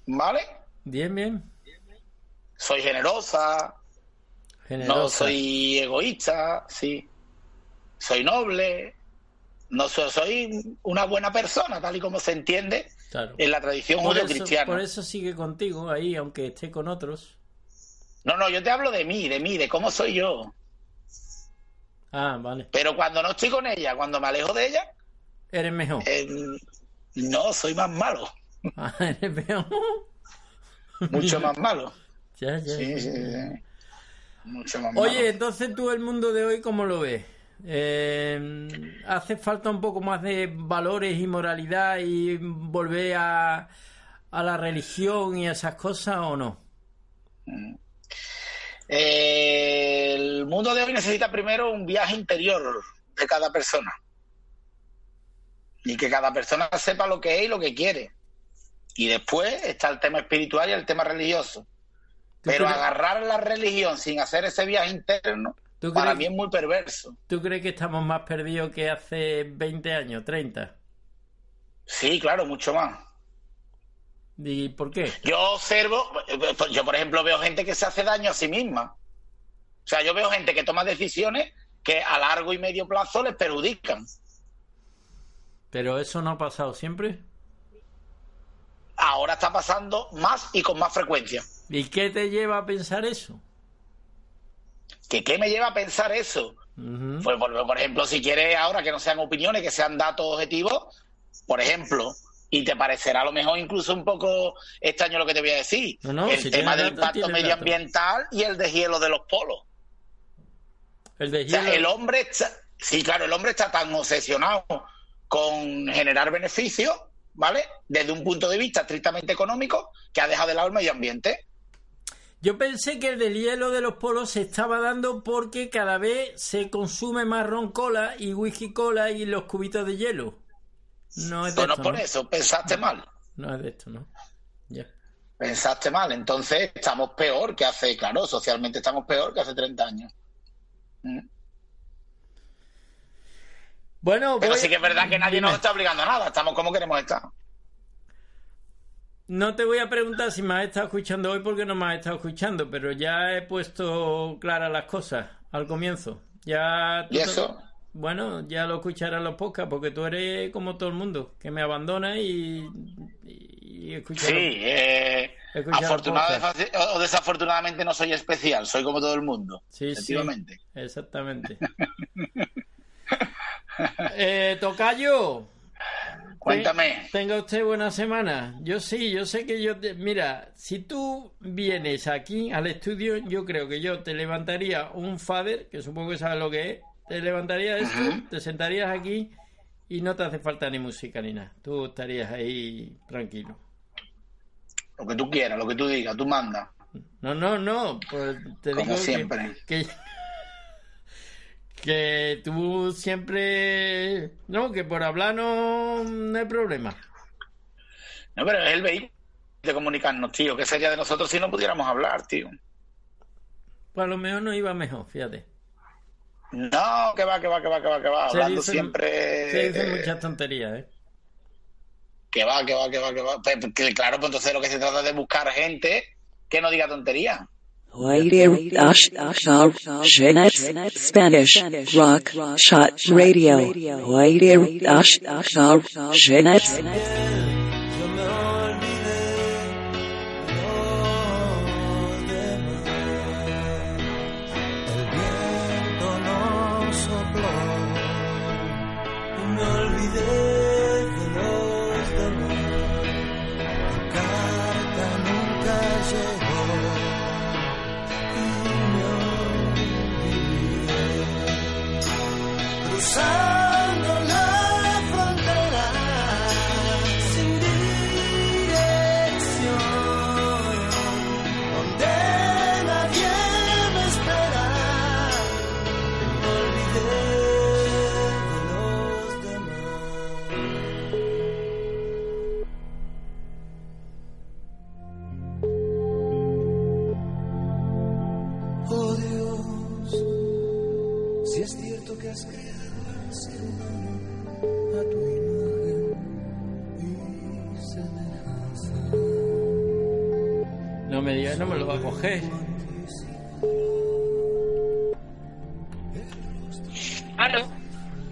Speaker 4: ¿Vale?
Speaker 2: Bien, bien.
Speaker 4: Soy generosa,
Speaker 2: Generosa.
Speaker 4: no soy egoísta, sí. Soy noble, no soy, soy una buena persona, tal y como se entiende
Speaker 2: Claro.
Speaker 4: en la tradición judío-cristiana.
Speaker 2: por eso sigue contigo ahí, aunque esté con otros.
Speaker 4: No, no, yo te hablo de mí, de mí, de cómo soy yo.
Speaker 2: Ah, vale.
Speaker 4: Pero cuando no estoy con ella, cuando me alejo de ella,
Speaker 2: Eres mejor.
Speaker 4: eh, no, soy más malo,
Speaker 2: Ah, eres mejor.
Speaker 4: mucho más malo.
Speaker 2: Ya, ya,
Speaker 4: Sí,
Speaker 2: ya.
Speaker 4: sí, sí. Mucho más malo.
Speaker 2: Oye, entonces tú el mundo de hoy, ¿cómo lo ves? Eh, ¿Hace falta un poco más de valores y moralidad y volver a, a la religión y a esas cosas o no?
Speaker 4: Eh, el mundo de hoy necesita primero un viaje interior de cada persona. Y que cada persona sepa lo que es y lo que quiere. Y después está el tema espiritual y el tema religioso.
Speaker 2: ¿Tú
Speaker 4: Pero
Speaker 2: crees-
Speaker 4: agarrar la religión sin hacer ese viaje interno,
Speaker 2: ¿Tú
Speaker 4: para mí es muy perverso.
Speaker 2: ¿Tú crees que estamos más perdidos que hace 20 años, 30?
Speaker 4: Sí, claro, mucho más.
Speaker 2: ¿Y por qué?
Speaker 4: Yo observo, yo por ejemplo veo gente que se hace daño a sí misma. O sea, yo veo gente que toma decisiones que a largo y medio plazo les perjudican.
Speaker 2: Pero eso no ha pasado siempre.
Speaker 4: Ahora está pasando más y con más frecuencia.
Speaker 2: ¿Y qué te lleva a pensar eso?
Speaker 4: ¿Que ¿Qué me lleva a pensar eso? Pues, por, por ejemplo, si quieres ahora que no sean opiniones, que sean datos objetivos, por ejemplo, y te parecerá a lo mejor incluso un poco extraño lo que te voy a decir,
Speaker 2: No, no,
Speaker 4: el
Speaker 2: si
Speaker 4: tema del impacto medioambiental y el deshielo de los polos.
Speaker 2: El de
Speaker 4: O sea, el hombre está, sí, claro, el hombre está tan obsesionado con generar beneficios, ¿vale? Desde un punto de vista estrictamente económico, que ha dejado de lado el medio ambiente.
Speaker 2: Yo pensé que el del hielo de los polos se estaba dando porque cada vez se consume más ron cola y whisky cola y los cubitos de hielo. No es de
Speaker 4: no
Speaker 2: esto,
Speaker 4: por
Speaker 2: ¿no?
Speaker 4: eso, pensaste mal.
Speaker 2: No es de esto, ¿no? Ya.
Speaker 4: Pensaste mal. Entonces estamos peor que hace, claro, socialmente estamos peor que hace 30 años. Mm.
Speaker 2: Bueno,
Speaker 4: Pero
Speaker 2: voy-
Speaker 4: sí que es verdad que nadie
Speaker 2: Dime.
Speaker 4: nos está obligando a nada. Estamos como queremos estar.
Speaker 2: No te voy a preguntar si me has estado escuchando hoy porque no me has estado escuchando, pero ya he puesto claras las cosas al comienzo. Ya
Speaker 4: ¿Y eso?
Speaker 2: Bueno, ya lo escucharás en los podcasts porque tú eres como todo el mundo, que me abandona y, y,
Speaker 4: Sí, eh, o desafortunadamente no soy especial. Soy como todo el mundo.
Speaker 2: Sí, sí. Exactamente. eh, tocayo,
Speaker 4: Cuéntame.
Speaker 2: tenga usted buena semana. Yo sí, yo sé que yo... te- Mira, si tú vienes aquí al estudio, yo creo que yo te levantaría un fader, que supongo que sabes lo que es, te levantaría esto, te sentarías aquí y no te hace falta ni música ni nada. Tú estarías ahí tranquilo.
Speaker 4: Lo que tú quieras, lo que tú digas, tú mandas.
Speaker 2: No, no, no, pues te
Speaker 4: Como
Speaker 2: digo que-
Speaker 4: siempre.
Speaker 2: Que, que, tú siempre... No, que por hablar no, no hay problema.
Speaker 4: No, pero es el vehículo de comunicarnos, tío. ¿Qué sería de nosotros si no pudiéramos hablar, tío?
Speaker 2: Pues a lo mejor no iba mejor, fíjate.
Speaker 4: No, que va, que va, que va, que va, que va.
Speaker 2: Se
Speaker 4: Hablando
Speaker 2: dicen-
Speaker 4: siempre.
Speaker 2: Se dicen
Speaker 4: eh,
Speaker 2: muchas tonterías, ¿eh?
Speaker 4: Que va, que va, que va, que va. Pues, que claro, pues entonces lo que se trata es de buscar gente que no diga tonterías.
Speaker 5: Spanish Rock Shot Radio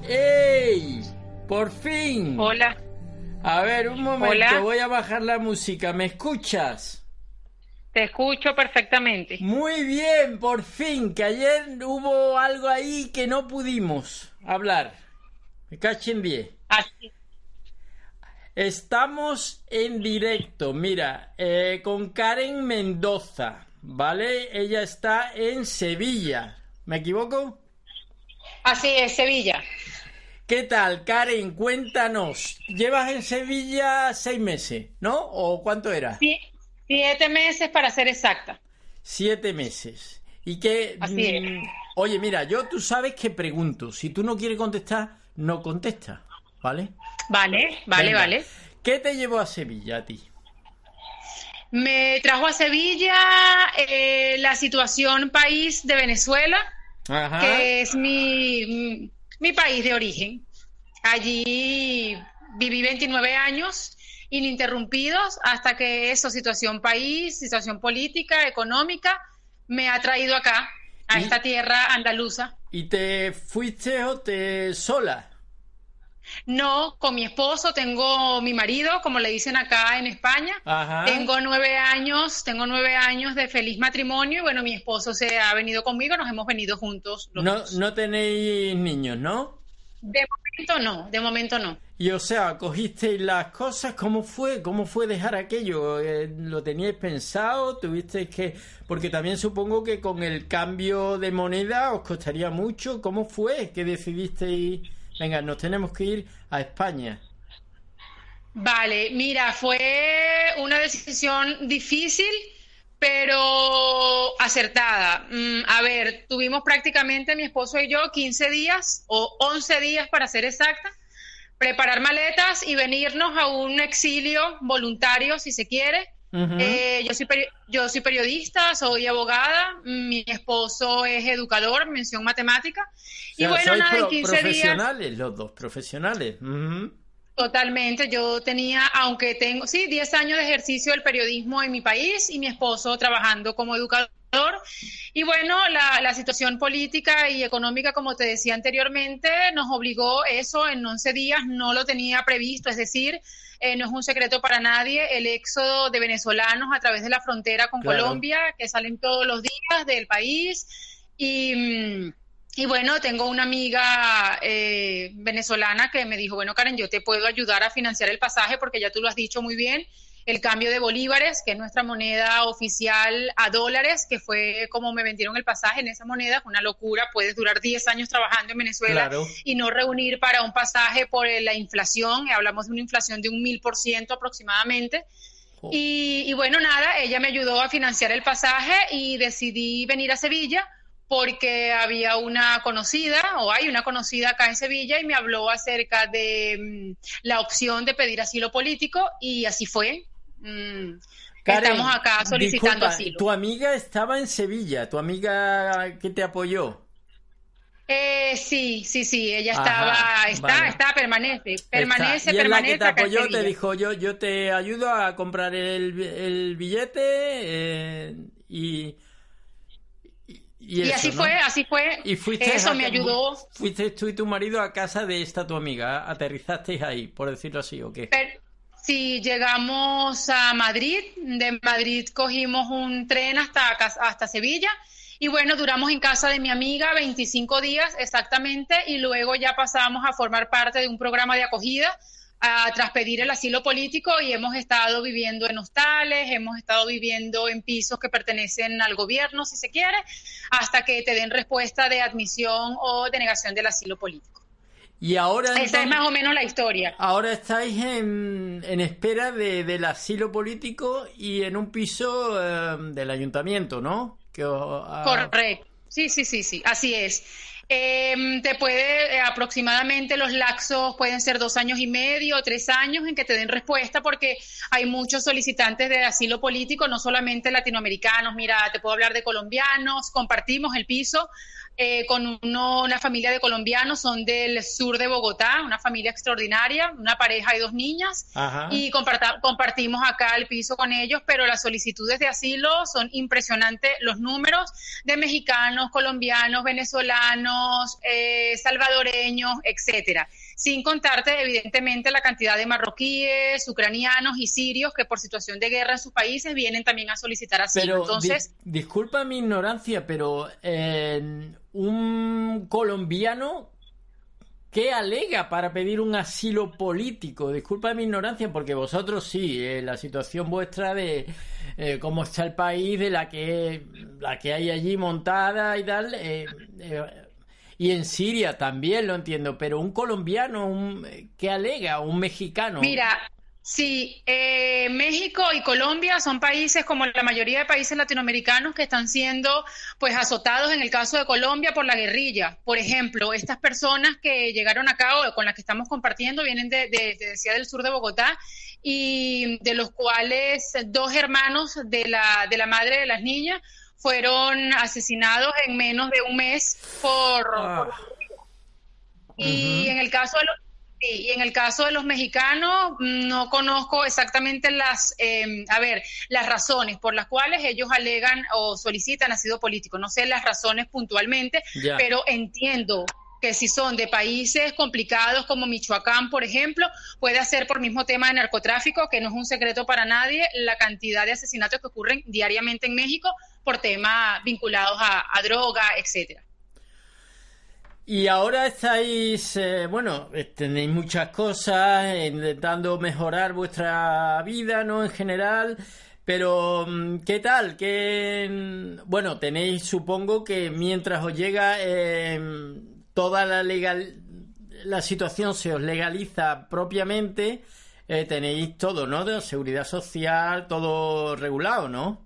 Speaker 2: ¡Ey! ¡Por fin!
Speaker 6: Hola.
Speaker 2: A ver, un momento,
Speaker 6: Hola.
Speaker 2: voy a bajar la música. ¿Me escuchas?
Speaker 6: Te escucho perfectamente.
Speaker 2: Muy bien, por fin, que ayer hubo algo ahí que no pudimos hablar. Me cachen bien.
Speaker 6: Así.
Speaker 2: Estamos en directo, mira, eh, con Karen Mendoza, ¿vale? Ella está en Sevilla. ¿Me equivoco?
Speaker 6: Así es, Sevilla.
Speaker 2: ¿Qué tal, Karen? Cuéntanos. Llevas en Sevilla seis meses, ¿no? ¿O cuánto era?
Speaker 6: Sie- siete meses para ser exacta.
Speaker 2: Siete meses. Y que...
Speaker 6: Así es.
Speaker 2: mm, Oye, mira, yo tú sabes que pregunto. Si tú no quieres contestar, no contesta, ¿vale?
Speaker 6: Vale, vale,
Speaker 2: Venga.
Speaker 6: vale.
Speaker 2: ¿Qué te llevó a Sevilla a ti?
Speaker 6: Me trajo a Sevilla eh, la situación país de Venezuela,
Speaker 2: Ajá.
Speaker 6: que es mi, mi país de origen. Allí viví 29 años ininterrumpidos hasta que eso, situación país, situación política, económica, me ha traído acá, a
Speaker 2: Y-
Speaker 6: esta tierra andaluza.
Speaker 2: ¿Y te fuiste o te sola?
Speaker 6: No, con mi esposo, tengo mi marido, como le dicen acá en España.
Speaker 2: Ajá.
Speaker 6: Tengo nueve años, tengo nueve años de feliz matrimonio y bueno, mi esposo se ha venido conmigo, nos hemos venido juntos. los
Speaker 2: No,
Speaker 6: dos.
Speaker 2: no tenéis niños, ¿no?
Speaker 6: De momento no, de momento no.
Speaker 2: Y o sea, cogisteis las cosas, ¿cómo fue? ¿Cómo fue dejar aquello? Eh, ¿Lo teníais pensado? ¿Tuvisteis que...? Porque también supongo que con el cambio de moneda os costaría mucho. ¿Cómo fue que decidisteis, venga, nos tenemos que ir a España?
Speaker 6: Vale, mira, fue una decisión difícil, pero acertada. Mm, a ver, tuvimos prácticamente mi esposo y yo 15 días o 11 días para ser exacta, preparar maletas y venirnos a un exilio voluntario, si se quiere. Eh, yo, soy peri- yo soy periodista, soy abogada, mi esposo es educador, mención matemática.
Speaker 2: O
Speaker 6: Y bueno, nada, en
Speaker 2: pro-
Speaker 6: 15 días.
Speaker 2: profesionales, los dos, profesionales. Ujú.
Speaker 6: Totalmente, yo tenía, aunque tengo, sí, 10 años de ejercicio del periodismo en mi país y mi esposo trabajando como educador. Y bueno, la, la situación política y económica, como te decía anteriormente, nos obligó eso en 11 días, no lo tenía previsto, es decir, eh, no es un secreto para nadie el éxodo de venezolanos a través de la frontera con
Speaker 2: Claro.
Speaker 6: Colombia, que salen todos los días del país. Y. mm, y bueno, tengo una amiga eh, venezolana que me dijo, bueno, Karen, yo te puedo ayudar a financiar el pasaje porque ya tú lo has dicho muy bien, el cambio de bolívares, que es nuestra moneda oficial, a dólares, que fue como me vendieron el pasaje en esa moneda, fue una locura, puedes durar 10 años trabajando en Venezuela
Speaker 2: Claro.
Speaker 6: y no reunir para un pasaje por eh, la inflación, hablamos de una inflación de un mil por ciento aproximadamente. Y, y bueno, nada, ella me ayudó a financiar el pasaje y decidí venir a Sevilla porque había una conocida, o hay una conocida acá en Sevilla, y me habló acerca de mm, la opción de pedir asilo político, y así fue. Mm,
Speaker 2: Karen,
Speaker 6: Estamos acá solicitando
Speaker 2: disculpa,
Speaker 6: asilo.
Speaker 2: Tu amiga estaba en Sevilla, tu amiga que te apoyó.
Speaker 6: Eh, sí, sí, sí, ella
Speaker 2: Ajá,
Speaker 6: estaba, está,
Speaker 2: vale.
Speaker 6: está, permanece, permanece,
Speaker 2: Está. Y es la que
Speaker 6: permanece
Speaker 2: te apoyó, te dijo yo, yo te ayudo a comprar el, el billete eh, y, y,
Speaker 6: Y
Speaker 2: eso,
Speaker 6: así
Speaker 2: ¿no?
Speaker 6: fue, así fue.
Speaker 2: Y fuiste
Speaker 6: Eso
Speaker 2: a-
Speaker 6: me ayudó.
Speaker 2: Fuiste tú y tu marido a casa de esta tu amiga, aterrizasteis ahí, por decirlo así, ¿o qué?
Speaker 6: Per- Sí, llegamos a Madrid. De Madrid cogimos un tren hasta, hasta Sevilla. Y bueno, duramos en casa de mi amiga 25 días exactamente. Y luego ya pasamos a formar parte de un programa de acogida a, tras pedir el asilo político. Y hemos estado viviendo en hostales, hemos estado viviendo en pisos que pertenecen al gobierno, si se quiere, hasta que te den respuesta de admisión o denegación del asilo político.
Speaker 2: Y ahora,
Speaker 6: Esa es más o menos la historia.
Speaker 2: ahora estáis en, en espera de, del asilo político y en un piso eh, del ayuntamiento, ¿no? Que ha-
Speaker 6: Correcto. Sí, sí, sí, sí, así es. Eh, te puede, eh, aproximadamente los laxos pueden ser dos años y medio, tres años en que te den respuesta porque hay muchos solicitantes de asilo político, no solamente latinoamericanos, mira, te puedo hablar de colombianos, compartimos el piso, eh, con uno- una familia de colombianos, son del sur de Bogotá, una familia extraordinaria, una pareja y dos niñas,
Speaker 2: Ajá.
Speaker 6: y comparta- compartimos acá el piso con ellos, pero las solicitudes de asilo son impresionantes, los números de mexicanos, colombianos, venezolanos, eh, salvadoreños, etcétera. Sin contarte, evidentemente, la cantidad de marroquíes, ucranianos y sirios que por situación de guerra en sus países vienen también a solicitar asilo.
Speaker 2: Pero
Speaker 6: Entonces,
Speaker 2: di- disculpa mi ignorancia, pero eh, un colombiano ¿qué alega para pedir un asilo político? Disculpa mi ignorancia, porque vosotros sí, eh, la situación vuestra de eh, cómo está el país, de la que la que hay allí montada y tal, eh, y en Siria también lo entiendo, pero un colombiano, un, ¿qué alega? Un mexicano.
Speaker 6: Mira, sí, eh, México y Colombia son países como la mayoría de países latinoamericanos que están siendo pues azotados en el caso de Colombia por la guerrilla. Por ejemplo, estas personas que llegaron acá o con las que estamos compartiendo vienen de, de- decía, del sur de Bogotá y de los cuales dos hermanos de la, de la madre de las niñas fueron asesinados en menos de un mes por,
Speaker 2: Ah.
Speaker 6: y en el caso de los sí, y en el caso de los mexicanos no conozco exactamente las eh, a ver las razones por las cuales ellos alegan o solicitan asilo político no sé las razones puntualmente pero entiendo que si son de países complicados como Michoacán, por ejemplo, puede ser por mismo tema de narcotráfico, que no es un secreto para nadie, la cantidad de asesinatos que ocurren diariamente en México por temas vinculados a, a droga, etcétera.
Speaker 2: Y ahora estáis, eh, bueno, eh, tenéis muchas cosas, intentando mejorar vuestra vida, ¿no? En general, pero mm, ¿qué tal? ¿Qué, mm, bueno, tenéis, supongo que mientras os llega eh, toda la legal, la situación se os legaliza propiamente, eh, tenéis todo, ¿no? De seguridad social, todo regulado, ¿no?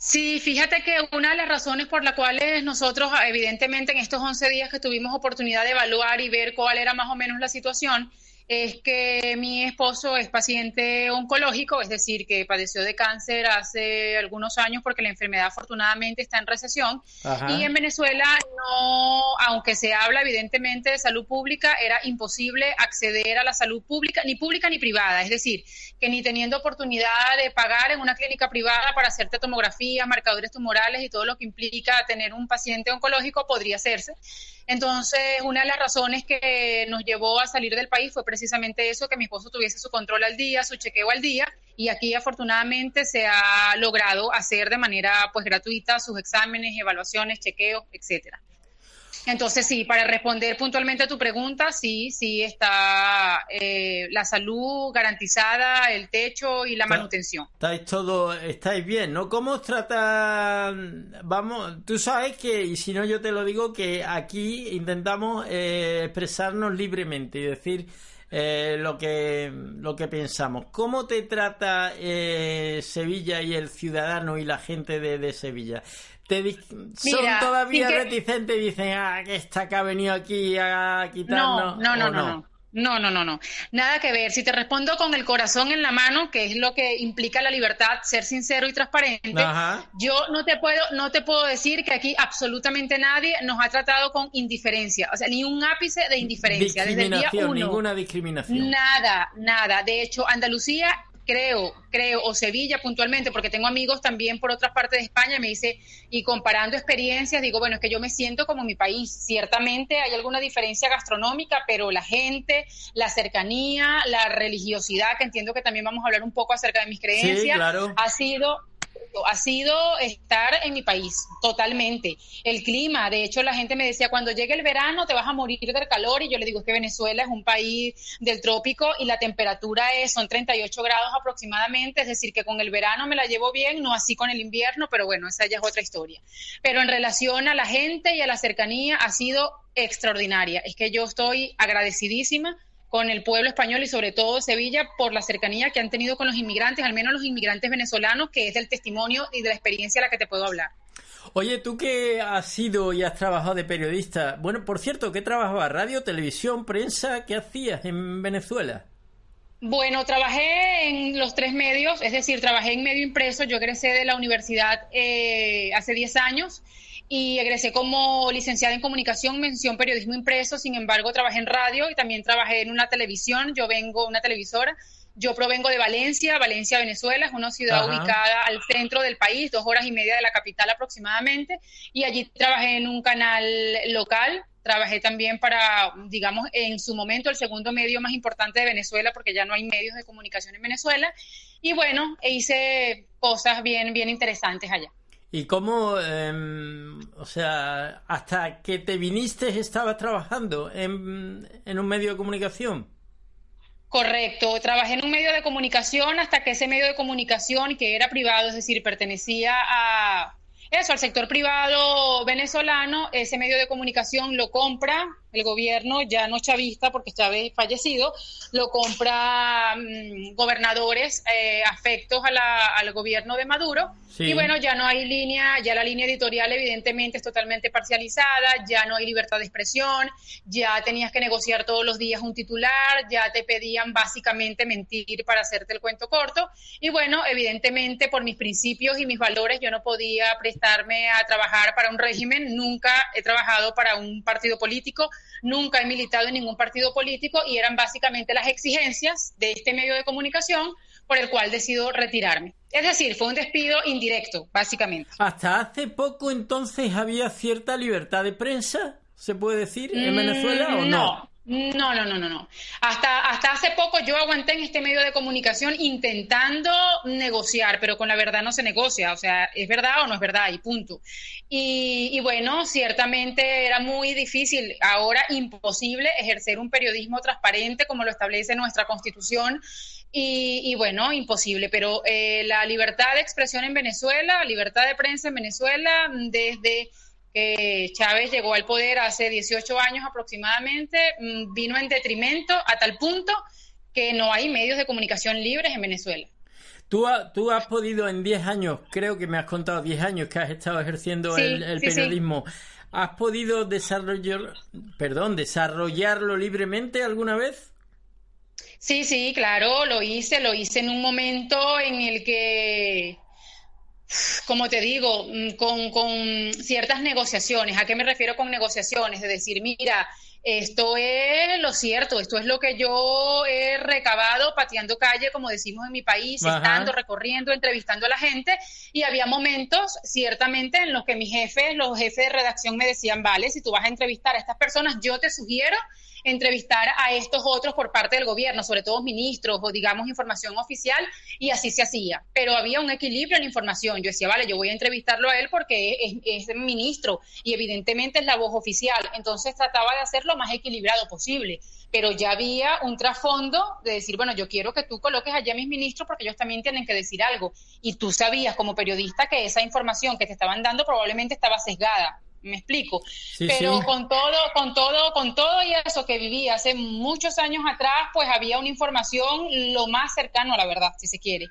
Speaker 6: Sí, fíjate que una de las razones por las cuales nosotros, evidentemente, en estos 11 días que tuvimos oportunidad de evaluar y ver cuál era más o menos la situación, es que mi esposo es paciente oncológico, es decir, que padeció de cáncer hace algunos años porque la enfermedad afortunadamente está en recesión.
Speaker 2: Ajá.
Speaker 6: Y en Venezuela no, aunque se habla evidentemente de salud pública, era imposible acceder a la salud pública, ni pública ni privada. Es decir, que ni teniendo oportunidad de pagar en una clínica privada para hacerte tomografías, marcadores tumorales y todo lo que implica tener un paciente oncológico podría hacerse. Entonces, una de las razones que nos llevó a salir del país fue precisamente eso, que mi esposo tuviese su control al día, su chequeo al día, y aquí afortunadamente se ha logrado hacer de manera pues gratuita sus exámenes, evaluaciones, chequeos, etcétera. Entonces, sí, para responder puntualmente a tu pregunta, sí, sí está eh, la salud garantizada, el techo y la manutención.
Speaker 2: Estáis todo, estáis bien, ¿no? ¿Cómo os tratan? Vamos, tú sabes que, y si no yo te lo digo, que aquí intentamos eh, expresarnos libremente y decir eh, lo que lo que pensamos. ¿Cómo te trata eh, Sevilla y el ciudadano y la gente de, de Sevilla? Te di- son
Speaker 6: Mira,
Speaker 2: todavía
Speaker 6: que-
Speaker 2: reticentes y dicen, ah, que esta que ha venido aquí a
Speaker 6: No,
Speaker 2: quitarnos.
Speaker 6: no, no,
Speaker 2: ¿o
Speaker 6: no, no. No, no, no, no. Nada que ver. Si te respondo con el corazón en la mano, que es lo que implica la libertad, ser sincero y transparente,
Speaker 2: Ajá.
Speaker 6: yo no te puedo, no te puedo decir que aquí absolutamente nadie nos ha tratado con indiferencia, o sea, ni un ápice de indiferencia desde el día uno.
Speaker 2: ninguna discriminación.
Speaker 6: Nada, nada. De hecho, Andalucía, creo, creo, o Sevilla puntualmente, porque tengo amigos también por otras partes de España, me dice, y comparando experiencias, digo, bueno, es que yo me siento como mi país. Ciertamente hay alguna diferencia gastronómica, pero la gente, la cercanía, la religiosidad, que entiendo que también vamos a hablar un poco acerca de mis creencias,
Speaker 2: claro.
Speaker 6: ha sido ha sido estar en mi país, totalmente. El clima, de hecho, la gente me decía, cuando llegue el verano te vas a morir del calor, y yo le digo es que Venezuela es un país del trópico y la temperatura es, son 38 grados aproximadamente, es decir, que con el verano me la llevo bien, no así con el invierno, pero bueno, esa ya es otra historia. Pero en relación a la gente y a la cercanía, ha sido extraordinaria. Es que yo estoy agradecidísima con el pueblo español y sobre todo Sevilla por la cercanía que han tenido con los inmigrantes, al menos los inmigrantes venezolanos, que es del testimonio y de la experiencia a la que te puedo hablar.
Speaker 2: Oye, tú que has sido y has trabajado de periodista, bueno, por cierto, ¿qué trabajabas? ¿Radio, televisión, prensa? ¿Qué hacías en Venezuela?
Speaker 6: Bueno, trabajé en los tres medios, es decir, trabajé en medio impreso. Yo egresé de la universidad eh, hace 10 años y egresé como licenciada en comunicación, mención periodismo impreso. Sin embargo, trabajé en radio y también trabajé en una televisión. Yo vengo, una televisora. Yo provengo de Valencia, Valencia, Venezuela, es una ciudad
Speaker 2: Ajá.
Speaker 6: ubicada al centro del país, dos horas y media de la capital aproximadamente, y allí trabajé en un canal local, trabajé también para, digamos, en su momento el segundo medio más importante de Venezuela, porque ya no hay medios de comunicación en Venezuela, y bueno, e hice cosas bien, bien interesantes allá.
Speaker 2: ¿Y cómo, em, o sea, hasta que te viniste estabas trabajando en, en un medio de comunicación?
Speaker 6: Correcto, trabajé en un medio de comunicación hasta que ese medio de comunicación, que era privado, es decir, pertenecía a eso, al sector privado venezolano, ese medio de comunicación lo compra el gobierno, ya no chavista porque Chávez fallecido, lo compra mm, gobernadores eh, afectos a la- al gobierno de Maduro.
Speaker 2: Sí.
Speaker 6: Y bueno, ya no hay línea, ya la línea editorial evidentemente es totalmente parcializada, ya no hay libertad de expresión, ya tenías que negociar todos los días un titular, ya te pedían básicamente mentir para hacerte el cuento corto. Y bueno, evidentemente por mis principios y mis valores yo no podía prestarme a trabajar para un régimen, nunca he trabajado para un partido político, nunca he militado en ningún partido político y eran básicamente las exigencias de este medio de comunicación por el cual decido retirarme. Es decir, fue un despido indirecto, básicamente.
Speaker 2: Hasta hace poco entonces había cierta libertad de prensa, ¿se puede decir, en Venezuela o no?
Speaker 6: Mm, No, no, no, no, no. Hasta, hasta hace poco yo aguanté en este medio de comunicación intentando negociar, pero con la verdad no se negocia. O sea, ¿es verdad o no es verdad? Y punto. Y, bueno, ciertamente era muy difícil, ahora imposible ejercer un periodismo transparente como lo establece nuestra constitución. Y, y bueno, imposible, pero eh, la libertad de expresión en Venezuela, libertad de prensa en Venezuela, desde que Chávez llegó al poder hace 18 años aproximadamente, mm, vino en detrimento a tal punto que no hay medios de comunicación libres en Venezuela.
Speaker 2: Tú, ha- tú has podido en 10 años, creo que me has contado 10 años que has estado ejerciendo
Speaker 6: Sí,
Speaker 2: el, el
Speaker 6: sí, sí.
Speaker 2: periodismo. ¿Has podido desarrollar, perdón, desarrollarlo libremente alguna vez?
Speaker 6: Sí, sí, claro, lo hice, lo hice en un momento en el que, como te digo, mm, con, con ciertas negociaciones. ¿A qué me refiero con negociaciones? De decir, mira, esto es lo cierto, esto es lo que yo he recabado pateando calle, como decimos en mi país,
Speaker 2: Ajá.
Speaker 6: estando, recorriendo, entrevistando a la gente. Y había momentos, ciertamente, en los que mis jefes, los jefes de redacción me decían, vale, si tú vas a entrevistar a estas personas, yo te sugiero entrevistar a estos otros por parte del gobierno, sobre todo ministros o digamos información oficial, y así se hacía. Pero había un equilibrio en la información. Yo decía, vale, yo voy a entrevistarlo a él porque es, es ministro y evidentemente es la voz oficial. Entonces trataba de hacer lo más equilibrado posible. Pero ya había un trasfondo de decir, bueno, yo quiero que tú coloques allá a mis ministros porque ellos también tienen que decir algo. Y tú sabías como periodista que esa información que te estaban dando probablemente estaba sesgada. Me explico.
Speaker 2: Sí,
Speaker 6: Pero
Speaker 2: sí.
Speaker 6: con todo, con todo, con todo y eso que viví hace muchos años atrás, pues había una información lo más cercano a la verdad, si se quiere.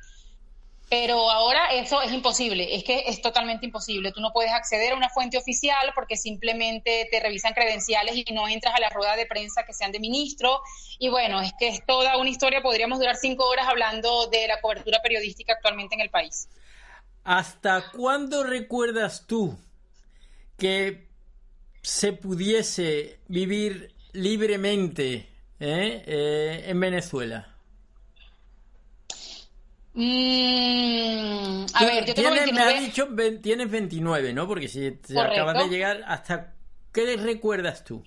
Speaker 6: Pero ahora eso es imposible, es que es totalmente imposible. Tú no puedes acceder a una fuente oficial porque simplemente te revisan credenciales y no entras a la rueda de prensa que sean de ministro. Y bueno, es que es toda una historia, podríamos durar cinco horas hablando de la cobertura periodística actualmente en el país.
Speaker 2: ¿Hasta cuándo recuerdas tú que se pudiese vivir libremente eh, eh, en Venezuela?
Speaker 6: Mm, a ver, yo tengo
Speaker 2: tienes, me
Speaker 6: 29.
Speaker 2: has dicho, tienes 29, ¿no? Porque si te acabas de llegar, ¿hasta qué recuerdas tú?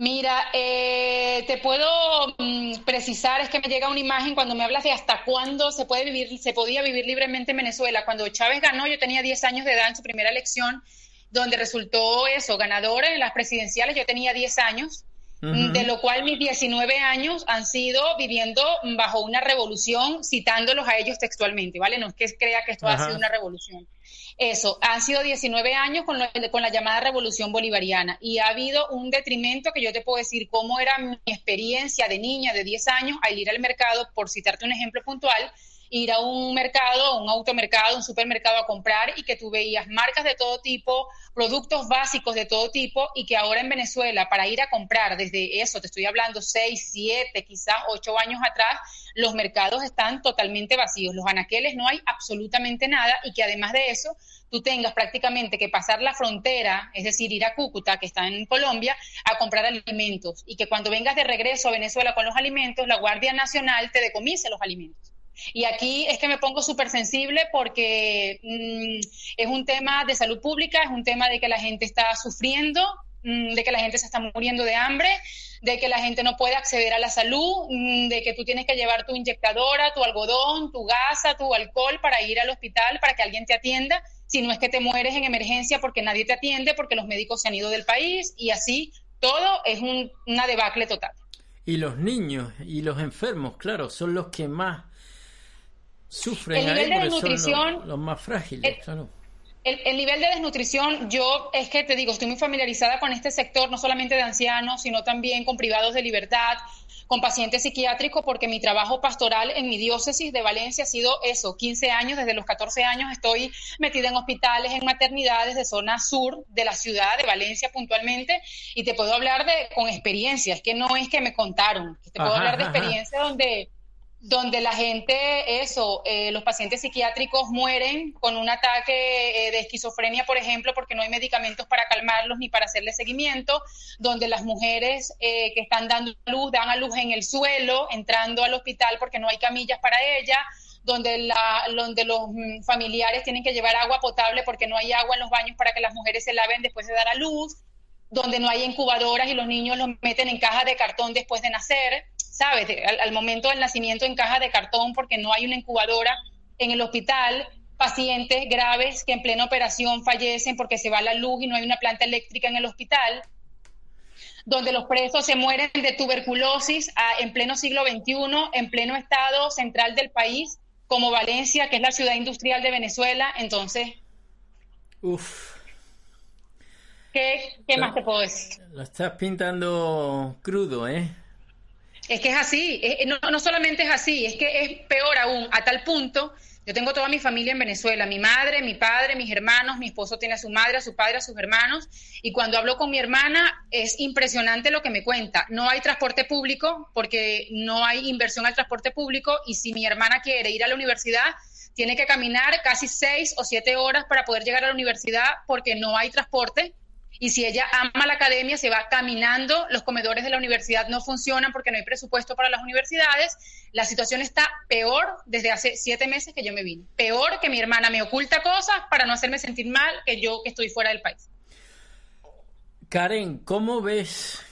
Speaker 6: Mira, eh, te puedo mm, precisar, es que me llega una imagen cuando me hablas de hasta cuándo se puede vivir, se podía vivir libremente en Venezuela. Cuando Chávez ganó, yo tenía 10 años de edad en su primera elección, donde resultó eso, ganadora en las presidenciales, yo tenía 10 años, de lo cual mis 19 años han sido viviendo bajo una revolución, citándolos a ellos textualmente, ¿vale? No es que crea que esto
Speaker 2: Ajá.
Speaker 6: ha sido una revolución. Eso, han sido 19 años con, lo- con la llamada revolución bolivariana y ha habido un detrimento que yo te puedo decir cómo era mi experiencia de niña de 10 años al ir al mercado, por citarte un ejemplo puntual, ir a un mercado, un automercado, un supermercado a comprar y que tú veías marcas de todo tipo, productos básicos de todo tipo y que ahora en Venezuela para ir a comprar desde eso, te estoy hablando seis, siete, quizás ocho años atrás, los mercados están totalmente vacíos, los anaqueles no hay absolutamente nada y que además de eso tú tengas prácticamente que pasar la frontera, es decir, ir a Cúcuta, que está en Colombia, a comprar alimentos y que cuando vengas de regreso a Venezuela con los alimentos, la Guardia Nacional te decomise los alimentos. Y aquí es que me pongo súper sensible porque mm, es un tema de salud pública, es un tema de que la gente está sufriendo, mm, de que la gente se está muriendo de hambre, de que la gente no puede acceder a la salud, mm, de que tú tienes que llevar tu inyectadora, tu algodón, tu gasa, tu alcohol para ir al hospital, para que alguien te atienda si no es que te mueres en emergencia porque nadie te atiende, porque los médicos se han ido del país y así todo es una debacle total.
Speaker 2: Y los niños y los enfermos, claro, son los que más sufren
Speaker 6: el nivel
Speaker 2: ahí
Speaker 6: de desnutrición,
Speaker 2: los, los, más frágiles,
Speaker 6: el,
Speaker 2: claro.
Speaker 6: El, el, nivel de desnutrición, yo es que te digo, estoy muy familiarizada con este sector, no solamente de ancianos, sino también con privados de libertad, con pacientes psiquiátricos porque mi trabajo pastoral en mi diócesis de Valencia ha sido eso, 15 años, desde los 14 años estoy metida en hospitales, en maternidades de zona sur de la ciudad de Valencia puntualmente y te puedo hablar de con experiencias, que no es que me contaron, te puedo
Speaker 2: Ajá,
Speaker 6: hablar de
Speaker 2: ajá.
Speaker 6: experiencias donde donde la gente, eso, eh, los pacientes psiquiátricos mueren con un ataque eh, de esquizofrenia, por ejemplo, porque no hay medicamentos para calmarlos ni para hacerle seguimiento, donde las mujeres eh, que están dando luz dan a luz en el suelo, entrando al hospital porque no hay camillas para ella, donde, la, donde los mm, familiares tienen que llevar agua potable porque no hay agua en los baños para que las mujeres se laven después de dar a luz, donde no hay incubadoras y los niños los meten en cajas de cartón después de nacer. ¿Sabes? Al, al, momento del nacimiento en caja de cartón porque no hay una incubadora en el hospital, pacientes graves que en plena operación fallecen porque se va la luz y no hay una planta eléctrica en el hospital, donde los presos se mueren de tuberculosis a, en pleno siglo XXI, en pleno estado central del país, como Valencia, que es la ciudad industrial de Venezuela. Entonces,
Speaker 2: Uf.
Speaker 6: ¿qué, qué más te puedo decir?
Speaker 2: Lo estás pintando crudo, ¿eh?
Speaker 6: Es que es así, no, no, solamente es así, es que es peor aún, a tal punto, yo tengo toda mi familia en Venezuela, mi madre, mi padre, mis hermanos, mi esposo tiene a su madre, a su padre, a sus hermanos, y cuando hablo con mi hermana es impresionante lo que me cuenta. No hay transporte público porque no hay inversión al transporte público y si mi hermana quiere ir a la universidad, tiene que caminar casi seis o siete horas para poder llegar a la universidad porque no hay transporte y si ella ama la academia, se va caminando, los comedores de la universidad no funcionan porque no hay presupuesto para las universidades, la situación está peor desde hace siete meses que yo me vine, peor que mi hermana me oculta cosas para no hacerme sentir mal que yo que estoy fuera del país.
Speaker 2: Karen, ¿cómo ves?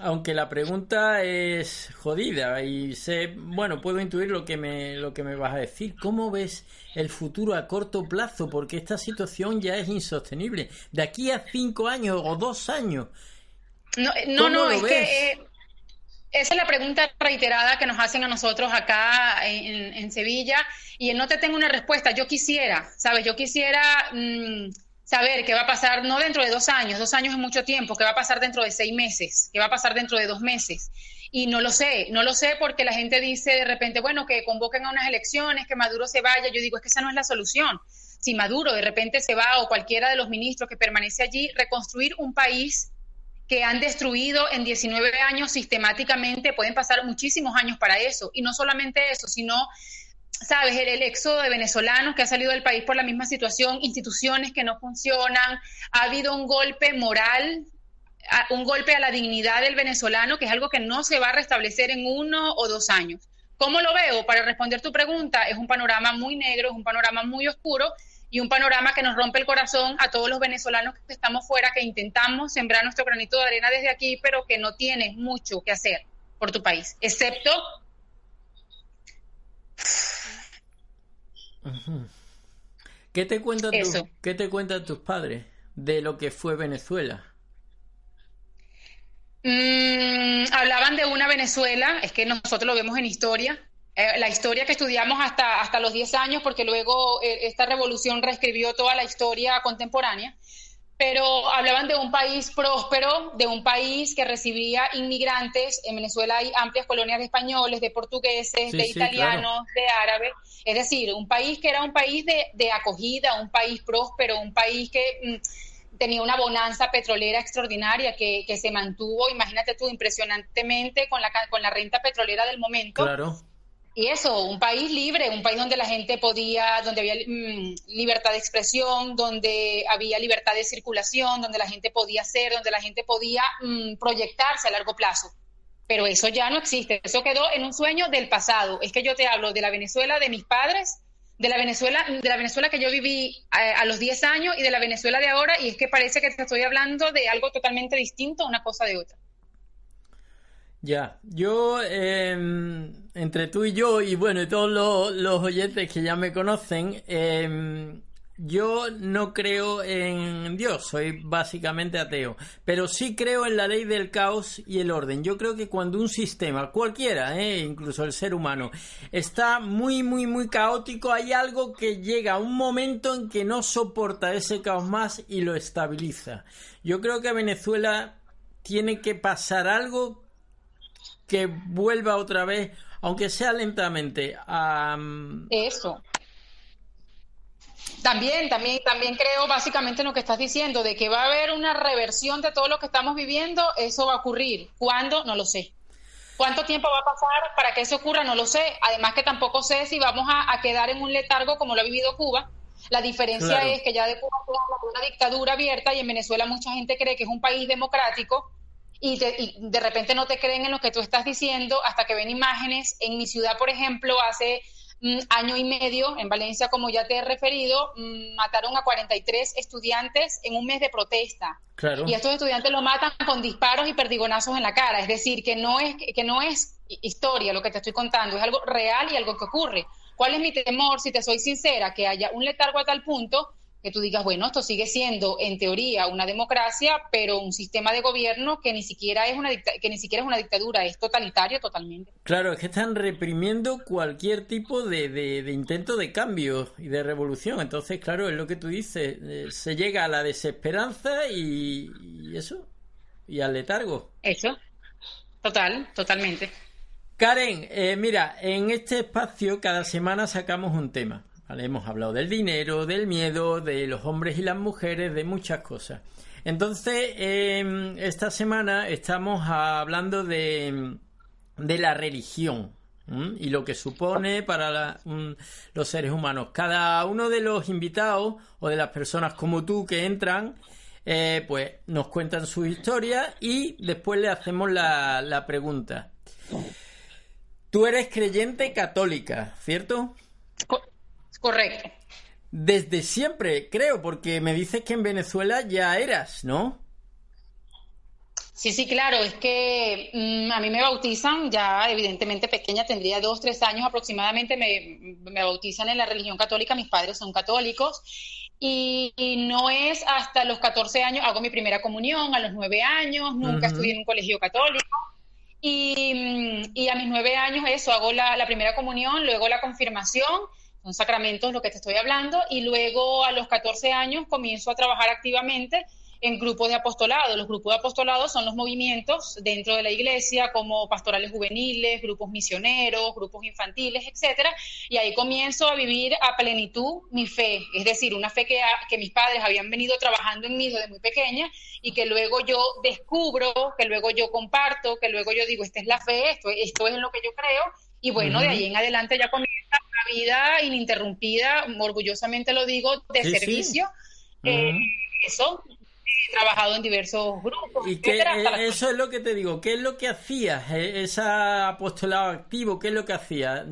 Speaker 2: Aunque la pregunta es jodida y sé, bueno, puedo intuir lo que me lo que me vas a decir. ¿Cómo ves el futuro a corto plazo? Porque esta situación ya es insostenible. De aquí a cinco años o dos años.
Speaker 6: No, no, no es ves? que eh, esa es la pregunta reiterada que nos hacen a nosotros acá en, en Sevilla y no te tengo una respuesta. Yo quisiera, ¿sabes? Yo quisiera mmm, saber qué va a pasar, no dentro de dos años, dos años es mucho tiempo, qué va a pasar dentro de seis meses, qué va a pasar dentro de dos meses. Y no lo sé, no lo sé porque la gente dice de repente, bueno, que convoquen a unas elecciones, que Maduro se vaya. Yo digo, es que esa no es la solución. Si Maduro de repente se va o cualquiera de los ministros que permanece allí, reconstruir un país que han destruido en 19 años sistemáticamente, pueden pasar muchísimos años para eso. Y no solamente eso, sino sabes, el, el, éxodo de venezolanos que ha salido del país por la misma situación, instituciones que no funcionan, ha habido un golpe moral, un golpe a la dignidad del venezolano, que es algo que no se va a restablecer en uno o dos años. ¿Cómo lo veo? Para responder tu pregunta, es un panorama muy negro, es un panorama muy oscuro y un panorama que nos rompe el corazón a todos los venezolanos que estamos fuera, que intentamos sembrar nuestro granito de arena desde aquí, pero que no tienes mucho que hacer por tu país, excepto
Speaker 2: ¿Qué te cuentan tu, ¿Qué te cuentan tus padres de lo que fue Venezuela?
Speaker 6: Mm, hablaban de una Venezuela, es que nosotros lo vemos en historia, eh, la historia que estudiamos hasta, hasta los 10 años, porque luego eh, esta revolución reescribió toda la historia contemporánea. Pero hablaban de un país próspero, de un país que recibía inmigrantes. En Venezuela hay amplias colonias de españoles, de portugueses,
Speaker 2: Sí,
Speaker 6: de
Speaker 2: sí,
Speaker 6: italianos, de árabes. Es decir, un país que era un país de, de acogida, un país próspero, un país que mm, tenía una bonanza petrolera extraordinaria que, que se mantuvo, imagínate tú, impresionantemente con la, con la renta petrolera del momento.
Speaker 2: Claro.
Speaker 6: Y eso, un país libre, un país donde la gente podía, donde había mm, libertad de expresión, donde había libertad de circulación, donde la gente podía ser, donde la gente podía mm, proyectarse a largo plazo. Pero eso ya no existe, eso quedó en un sueño del pasado. Es que yo te hablo de la Venezuela de mis padres, de la Venezuela, de la Venezuela que yo viví a, a los 10 años y de la Venezuela de ahora, y es que parece que te estoy hablando de algo totalmente distinto, una cosa de otra.
Speaker 2: Ya, yo, eh, entre tú y yo, y bueno, y todos los, oyentes que ya me conocen, eh, yo no creo en Dios, soy básicamente ateo, pero sí creo en la ley del caos y el orden. Yo creo que cuando un sistema, cualquiera, eh, incluso el ser humano, está muy, muy, muy caótico, hay algo que llega a un momento en que no soporta ese caos más y lo estabiliza. Yo creo que Venezuela tiene que pasar algo que vuelva otra vez, aunque sea lentamente, a... mm,
Speaker 6: Eso. También, también, también creo básicamente en lo que estás diciendo, de que va a haber una reversión de todo lo que estamos viviendo, eso va a ocurrir. ¿Cuándo? No lo sé. ¿Cuánto tiempo va a pasar para que eso ocurra? No lo sé. Además que tampoco sé si vamos a, a quedar en un letargo como lo ha vivido Cuba. La diferencia
Speaker 2: Claro.
Speaker 6: es que ya de Cuba una dictadura abierta y en Venezuela mucha gente cree que es un país democrático y, te- y de repente no te creen en lo que tú estás diciendo hasta que ven imágenes. En mi ciudad, por ejemplo, hace mm, año y medio, en Valencia, como ya te he referido, mm, mataron a 43 estudiantes en un mes de protesta.
Speaker 2: Claro.
Speaker 6: Y estos estudiantes lo matan con disparos y perdigonazos en la cara. Es decir, que no es, que no es hi- historia lo que te estoy contando, es algo real y algo que ocurre. ¿Cuál es mi temor, si te soy sincera? Que haya un letargo a tal punto que tú digas, bueno, esto sigue siendo en teoría una democracia, pero un sistema de gobierno que ni siquiera es una que ni siquiera es una dictadura, es totalitario totalmente.
Speaker 2: Claro, es que están reprimiendo cualquier tipo de, de- de intento de cambio y de revolución. Entonces, claro, es lo que tú dices, eh, se llega a la desesperanza y, y eso, y al letargo.
Speaker 6: Eso, total, totalmente.
Speaker 2: Karen, eh, mira, en este espacio cada semana sacamos un tema. Hemos hablado del dinero, del miedo, de los hombres y las mujeres, de muchas cosas. Entonces, eh, esta semana estamos hablando de, de la religión y lo que supone para los seres humanos. Cada uno de los invitados o de las personas como tú que entran, eh, pues nos cuentan su historia y después le hacemos la, la pregunta. Tú eres creyente católica, ¿cierto?
Speaker 6: Co- correcto.
Speaker 2: Desde siempre, creo, porque me dices que en Venezuela ya eras, ¿no?
Speaker 6: Sí, sí, claro, es que mm, a mí me bautizan, ya evidentemente pequeña, tendría dos, tres años aproximadamente, me, me bautizan en la religión católica, mis padres son católicos, y, y no es hasta los 14 años, hago mi primera comunión, a los nueve años, nunca estudié en un colegio católico, y, mm, y a mis nueve años eso, hago la, la primera comunión, luego la confirmación, son sacramentos lo que te estoy hablando, y luego a los 14 años comienzo a trabajar activamente en grupos de apostolado. Los grupos de apostolado son los movimientos dentro de la iglesia, como pastorales juveniles, grupos misioneros, grupos infantiles, etcétera. Y ahí comienzo a vivir a plenitud mi fe, es decir, una fe que, ha- que mis padres habían venido trabajando en mí desde muy pequeña y que luego yo descubro, que luego yo comparto, que luego yo digo, esta es la fe, esto, esto es en lo que yo creo. Y bueno, de ahí en adelante ya comienza una vida ininterrumpida, orgullosamente lo digo, de
Speaker 2: Sí, sí.
Speaker 6: servicio. Eh, eso, he trabajado en diversos grupos,
Speaker 2: Y
Speaker 6: la-
Speaker 2: eh, eso es lo que te digo, ¿qué es lo que hacías? Eh, Ese apostolado activo, ¿qué es lo que hacías?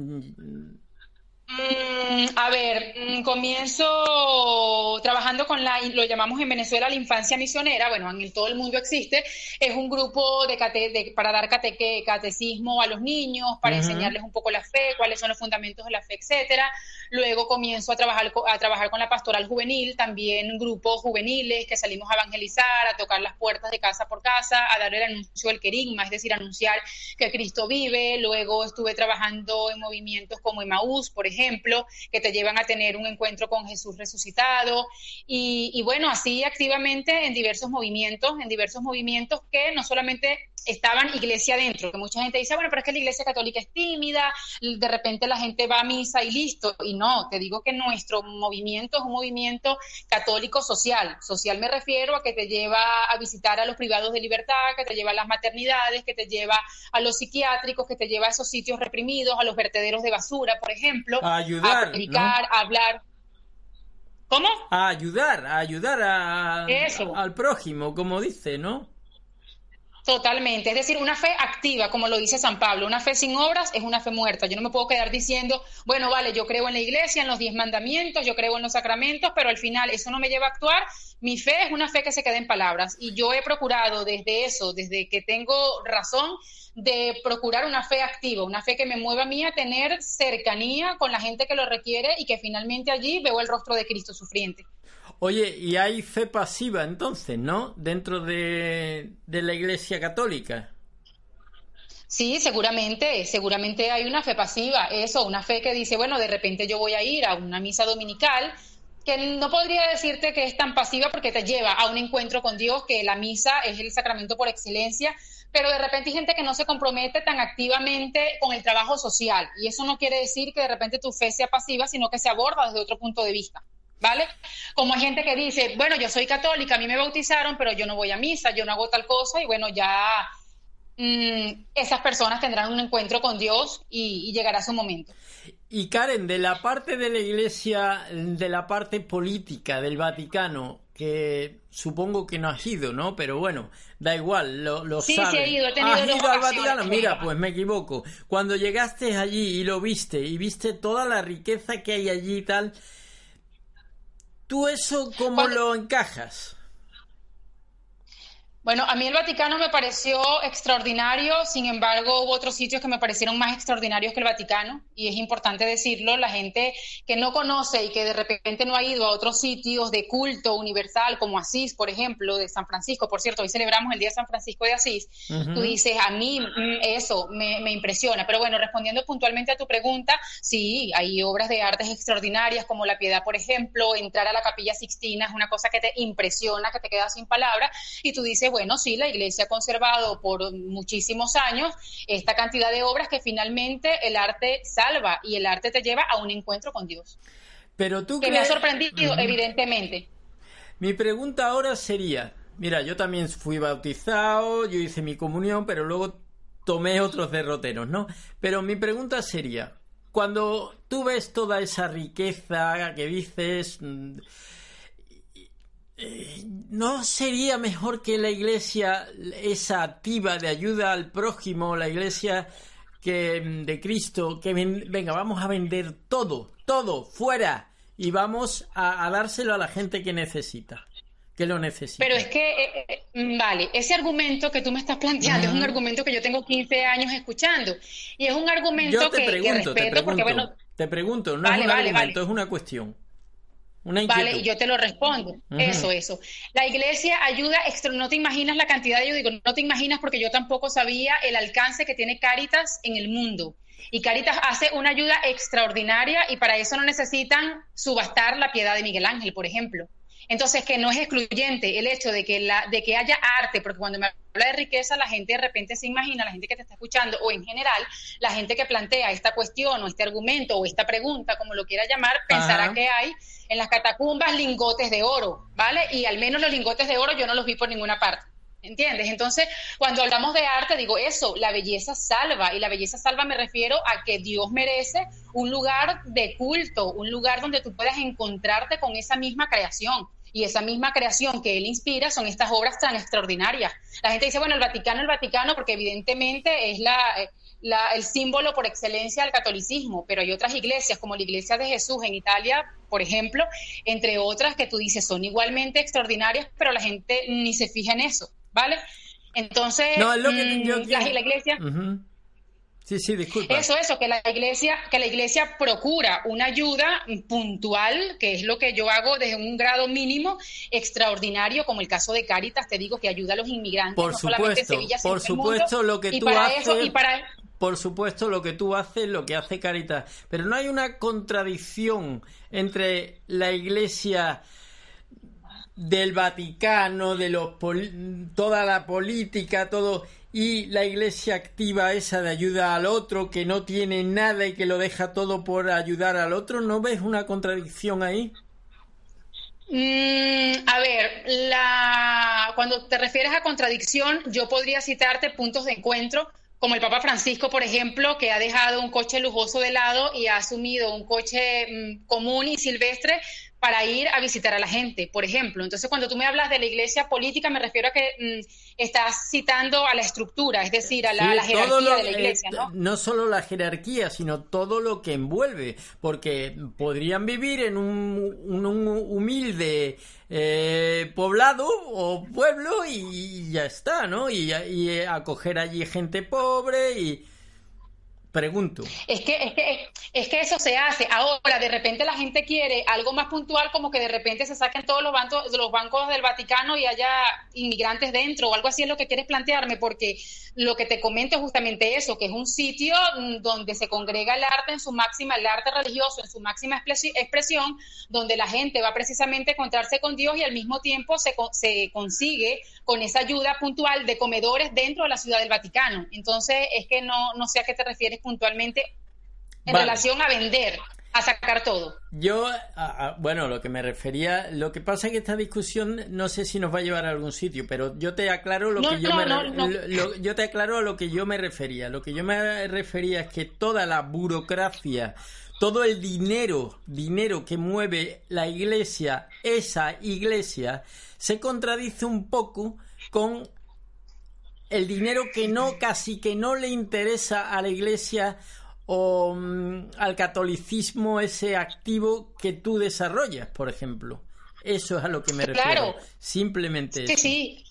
Speaker 6: Mm, a ver, mm, comienzo trabajando con la, lo llamamos en Venezuela la infancia misionera, bueno, en el- todo el mundo existe, es un grupo de, cate- de- para dar cateque- catecismo a los niños, para enseñarles un poco la fe, cuáles son los fundamentos de la fe, etcétera. Luego comienzo a trabajar, a trabajar con la pastoral juvenil, también grupos juveniles que salimos a evangelizar, a tocar las puertas de casa por casa, a dar el anuncio del querigma, es decir, anunciar que Cristo vive. Luego estuve trabajando en movimientos como Emaús, por ejemplo, que te llevan a tener un encuentro con Jesús resucitado y, y bueno, así activamente en diversos movimientos, en diversos movimientos que no solamente estaban iglesia dentro, que mucha gente dice, bueno, pero es que la iglesia católica es tímida, de repente la gente va a misa y listo, y no, te digo que nuestro movimiento es un movimiento católico social, social me refiero a que te lleva a visitar a los privados de libertad, que te lleva a las maternidades, que te lleva a los psiquiátricos, que te lleva a esos sitios reprimidos, a los vertederos de basura, por ejemplo,
Speaker 2: a ayudar,
Speaker 6: a predicar, a hablar. ¿Cómo?
Speaker 2: A ayudar, a ayudar a, al prójimo, como dice, ¿no?
Speaker 6: Totalmente, es decir, una fe activa, como lo dice San Pablo, una fe sin obras es una fe muerta. Yo no me puedo quedar diciendo, bueno, vale, yo creo en la iglesia, en los diez mandamientos, yo creo en los sacramentos, pero al final eso no me lleva a actuar. Mi fe es una fe que se queda en palabras y yo he procurado desde eso, desde que tengo razón, de procurar una fe activa, una fe que me mueva a mí a tener cercanía con la gente que lo requiere y que finalmente allí veo el rostro de Cristo sufriente.
Speaker 2: Oye, y hay fe pasiva entonces, ¿no? Dentro de, la Iglesia Católica.
Speaker 6: Sí, seguramente, seguramente hay una fe pasiva, eso, una fe que dice, bueno, de repente yo voy a ir a una misa dominical, que no podría decirte que es tan pasiva porque te lleva a un encuentro con Dios, que la misa es el sacramento por excelencia, pero de repente hay gente que no se compromete tan activamente con el trabajo social, y eso no quiere decir que de repente tu fe sea pasiva, sino que se aborda desde otro punto de vista. ¿Vale? Como hay gente que dice, bueno, yo soy católica, a mí me bautizaron, pero yo no voy a misa, yo no hago tal cosa, y bueno, ya mm, esas personas tendrán un encuentro con Dios y, llegará su momento.
Speaker 2: Y Karen, de la parte de la Iglesia, de la parte política del Vaticano, que supongo que no has ido, ¿no? Pero bueno, da igual, lo, lo
Speaker 6: sí,
Speaker 2: sabes.
Speaker 6: Sí, he ido, he tenido
Speaker 2: ¿Has ido al Vaticano? Mira, pues me equivoco. Cuando llegaste allí y lo viste, y viste toda la riqueza que hay allí y tal, ¿Tú eso cómo lo encajas?
Speaker 6: Bueno, a mí el Vaticano me pareció extraordinario, sin embargo hubo otros sitios que me parecieron más extraordinarios que el Vaticano, y es importante decirlo, la gente que no conoce y que de repente no ha ido a otros sitios de culto universal, como Asís, por ejemplo, de San Francisco, por cierto, hoy celebramos el Día de San Francisco de Asís, tú dices, a mí mm, eso me, me, impresiona, pero bueno, respondiendo puntualmente a tu pregunta, sí, hay obras de artes extraordinarias como la piedad, por ejemplo, entrar a la capilla Sixtina es una cosa que te impresiona, que te queda sin palabras, y tú dices, bueno, sí, la Iglesia ha conservado por muchísimos años esta cantidad de obras que finalmente el arte salva y el arte te lleva a un encuentro con Dios.
Speaker 2: Pero tú
Speaker 6: que me ha sorprendido, evidentemente.
Speaker 2: Mi pregunta ahora sería, mira, yo también fui bautizado, yo hice mi comunión, pero luego tomé otros derroteros, ¿no? Pero mi pregunta sería, cuando tú ves toda esa riqueza que dices, mm, ¿No sería mejor que la iglesia, esa activa de ayuda al prójimo, la iglesia que mm, de Cristo, que venga, vamos a vender todo, todo, fuera, y vamos a, dárselo a la gente que necesita? que lo necesita.
Speaker 6: Pero es que, eh, eh, mm, vale, ese argumento que tú me estás planteando es un argumento que yo tengo 15 años escuchando. Y es un argumento que, respeto te pregunto,
Speaker 2: porque, bueno... Te pregunto, no es un argumento, es una cuestión.
Speaker 6: Vale, yo te lo respondo. Eso, eso. La iglesia ayuda, no te imaginas la cantidad, yo digo, no te imaginas porque yo tampoco sabía el alcance que tiene Caritas en el mundo. Y Caritas hace una ayuda extraordinaria y para eso no necesitan subastar la piedad de Miguel Ángel, por ejemplo. Entonces, que no es excluyente el hecho de que, la, de que haya arte, porque cuando me habla de riqueza, la gente de repente se imagina, la gente que te está escuchando, o en general, la gente que plantea esta cuestión, o este argumento, o esta pregunta, como lo quiera llamar, pensará que hay en las catacumbas lingotes de oro, ¿vale? Y al menos los lingotes de oro yo no los vi por ninguna parte. ¿Entiendes? Entonces, cuando hablamos de arte, digo eso, la belleza salva, y la belleza salva me refiero a que Dios merece un lugar de culto, un lugar donde tú puedas encontrarte con esa misma creación. Y esa misma creación que él inspira son estas obras tan extraordinarias. La gente dice, bueno, el Vaticano, el Vaticano, porque evidentemente es la, la, el símbolo por excelencia del catolicismo, pero hay otras iglesias, como la Iglesia de Jesús en Italia, por ejemplo, entre otras que tú dices son igualmente extraordinarias, pero la gente ni se fija en eso. ¿vale? Entonces,
Speaker 2: no, lo que mm,
Speaker 6: la, iglesia...
Speaker 2: Sí, sí, disculpa.
Speaker 6: Eso, eso, que la iglesia, que la iglesia procura una ayuda puntual, que es lo que yo hago desde un grado mínimo extraordinario, como el caso de Caritas, te digo que ayuda a los inmigrantes,
Speaker 2: por
Speaker 6: no
Speaker 2: supuesto,
Speaker 6: Sevilla,
Speaker 2: por supuesto, lo que tú haces.
Speaker 6: y para
Speaker 2: por supuesto, lo que tú haces, lo que hace Caritas. Pero no hay una contradicción entre la Iglesia del Vaticano, de los toda la política, todo y la iglesia activa esa de ayuda al otro que no tiene nada y que lo deja todo por ayudar al otro, ¿no ves una contradicción ahí?
Speaker 6: Mm, a ver, la... cuando te refieres a contradicción, yo podría citarte puntos de encuentro, como el Papa Francisco, por ejemplo, que ha dejado un coche lujoso de lado y ha asumido un coche mm, común y silvestre para ir a visitar a la gente, por ejemplo. Entonces, cuando tú me hablas de la iglesia política, me refiero a que mm, estás citando a la estructura, es decir, a la, jerarquía de la iglesia, ¿no?
Speaker 2: no solo la jerarquía, sino todo lo que envuelve, porque podrían vivir en un, humilde eh, poblado o pueblo y ya está, ¿no? Y, y acoger allí gente pobre y Pregunto.
Speaker 6: Es que, es que, es que eso se hace. Ahora, de repente la gente quiere algo más puntual, como que de repente se saquen todos los bancos, los bancos del Vaticano y haya inmigrantes dentro, o algo así es lo que quieres plantearme, porque lo que te comento es justamente eso, que es un sitio mm, donde se congrega el arte en su máxima, el arte religioso en su máxima expresión, donde la gente va precisamente a encontrarse con Dios y al mismo tiempo se, se consigue con esa ayuda puntual de comedores dentro de la ciudad del Vaticano. Entonces, es que no, no sé a qué te refieres puntualmente en relación a vender, a sacar todo.
Speaker 2: Yo, bueno, lo que me refería, lo que pasa es que esta discusión no sé si nos va a llevar a algún sitio, pero yo te aclaro lo que yo me yo te aclaro a lo que yo me refería. Lo que yo me refería es que toda la burocracia, todo el dinero, dinero que mueve la iglesia, esa iglesia, se contradice un poco con el dinero que no, casi que no le interesa a la iglesia o mm, al catolicismo ese activo que tú desarrollas, por ejemplo. Eso es a lo que me refiero. Simplemente
Speaker 6: sí, Sí,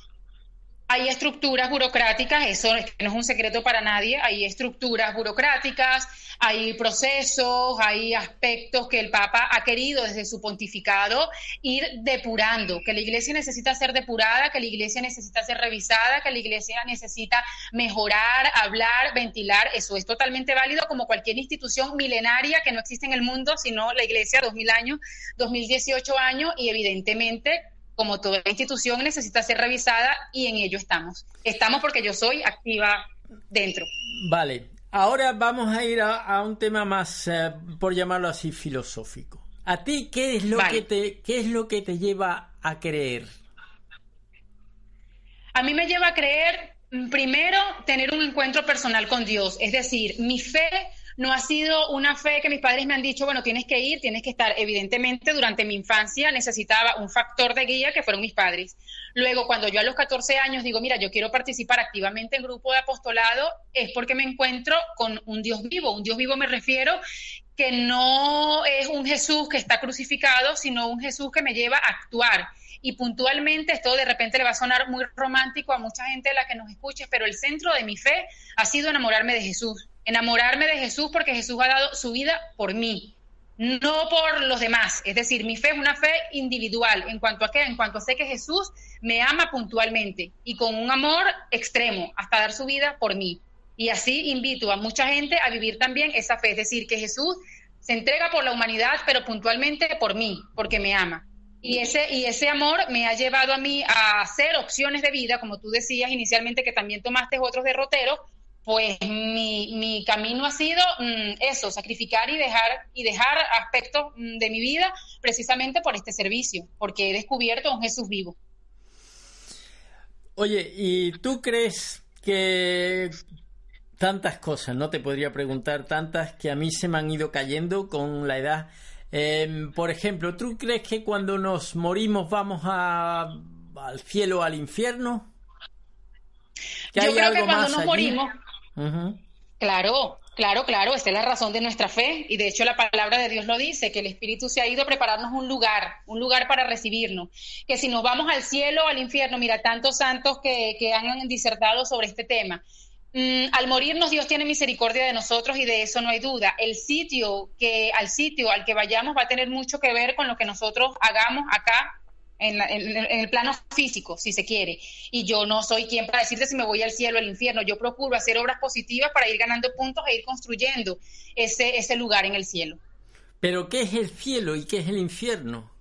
Speaker 6: hay estructuras burocráticas, eso no es un secreto para nadie, hay estructuras burocráticas, hay procesos, hay aspectos que el Papa ha querido desde su pontificado ir depurando, que la iglesia necesita ser depurada, que la iglesia necesita ser revisada, que la iglesia necesita mejorar, hablar, ventilar, eso es totalmente válido como cualquier institución milenaria que no existe en el mundo, sino la iglesia, 2000 años, 2018 años, y evidentemente como toda institución, necesita ser revisada y en ello estamos. Estamos porque yo soy activa dentro.
Speaker 2: Vale, ahora vamos a ir a, un tema más, eh, por llamarlo así, filosófico. ¿A ti qué es lo que te qué es lo que te lleva a creer?
Speaker 6: A mí me lleva a creer mm, primero tener un encuentro personal con Dios, es decir, mi fe no ha sido una fe que mis padres me han dicho, bueno, tienes que ir, tienes que estar. Evidentemente, durante mi infancia necesitaba un factor de guía que fueron mis padres. Luego, cuando yo a los 14 años digo, mira, yo quiero participar activamente en grupo de apostolado, es porque me encuentro con un Dios vivo. Un Dios vivo me refiero que no es un Jesús que está crucificado, sino un Jesús que me lleva a actuar. Y puntualmente, esto de repente le va a sonar muy romántico a mucha gente de la que nos escuche, pero el centro de mi fe ha sido enamorarme de Jesús enamorarme de Jesús porque Jesús ha dado su vida por mí, no por los demás. Es decir, mi fe es una fe individual en cuanto a qué, en cuanto sé que Jesús me ama puntualmente y con un amor extremo hasta dar su vida por mí. Y así invito a mucha gente a vivir también esa fe, es decir, que Jesús se entrega por la humanidad, pero puntualmente por mí, porque me ama. Y ese, y ese amor me ha llevado a mí a hacer opciones de vida, como tú decías inicialmente, que también tomaste otros derroteros, pues mi, mi camino ha sido mm, eso, sacrificar y dejar, y dejar aspectos mm, de mi vida precisamente por este servicio, porque he descubierto a un Jesús vivo.
Speaker 2: Oye, ¿y tú crees que tantas cosas, no te podría preguntar tantas que a mí se me han ido cayendo con la edad? Em, por ejemplo, ¿tú crees que cuando nos morimos vamos a, al cielo o al infierno?
Speaker 6: Yo creo que cuando nos morimos Claro, claro, claro, esta es la razón de nuestra fe y de hecho la palabra de Dios lo dice, que el Espíritu se ha ido a prepararnos un lugar, un lugar para recibirnos, que si nos vamos al cielo o al infierno, mira, tantos santos que, que han disertado sobre este tema. Mm, al morirnos Dios tiene misericordia de nosotros y de eso no hay duda. El sitio que al sitio al que vayamos va a tener mucho que ver con lo que nosotros hagamos acá en, el plano físico, si se quiere. Y yo no soy quien para decirte si me voy al cielo o al infierno. Yo procuro hacer obras positivas para ir ganando puntos e ir construyendo ese, ese lugar en el cielo.
Speaker 2: Pero ¿qué es el cielo y qué es el infierno?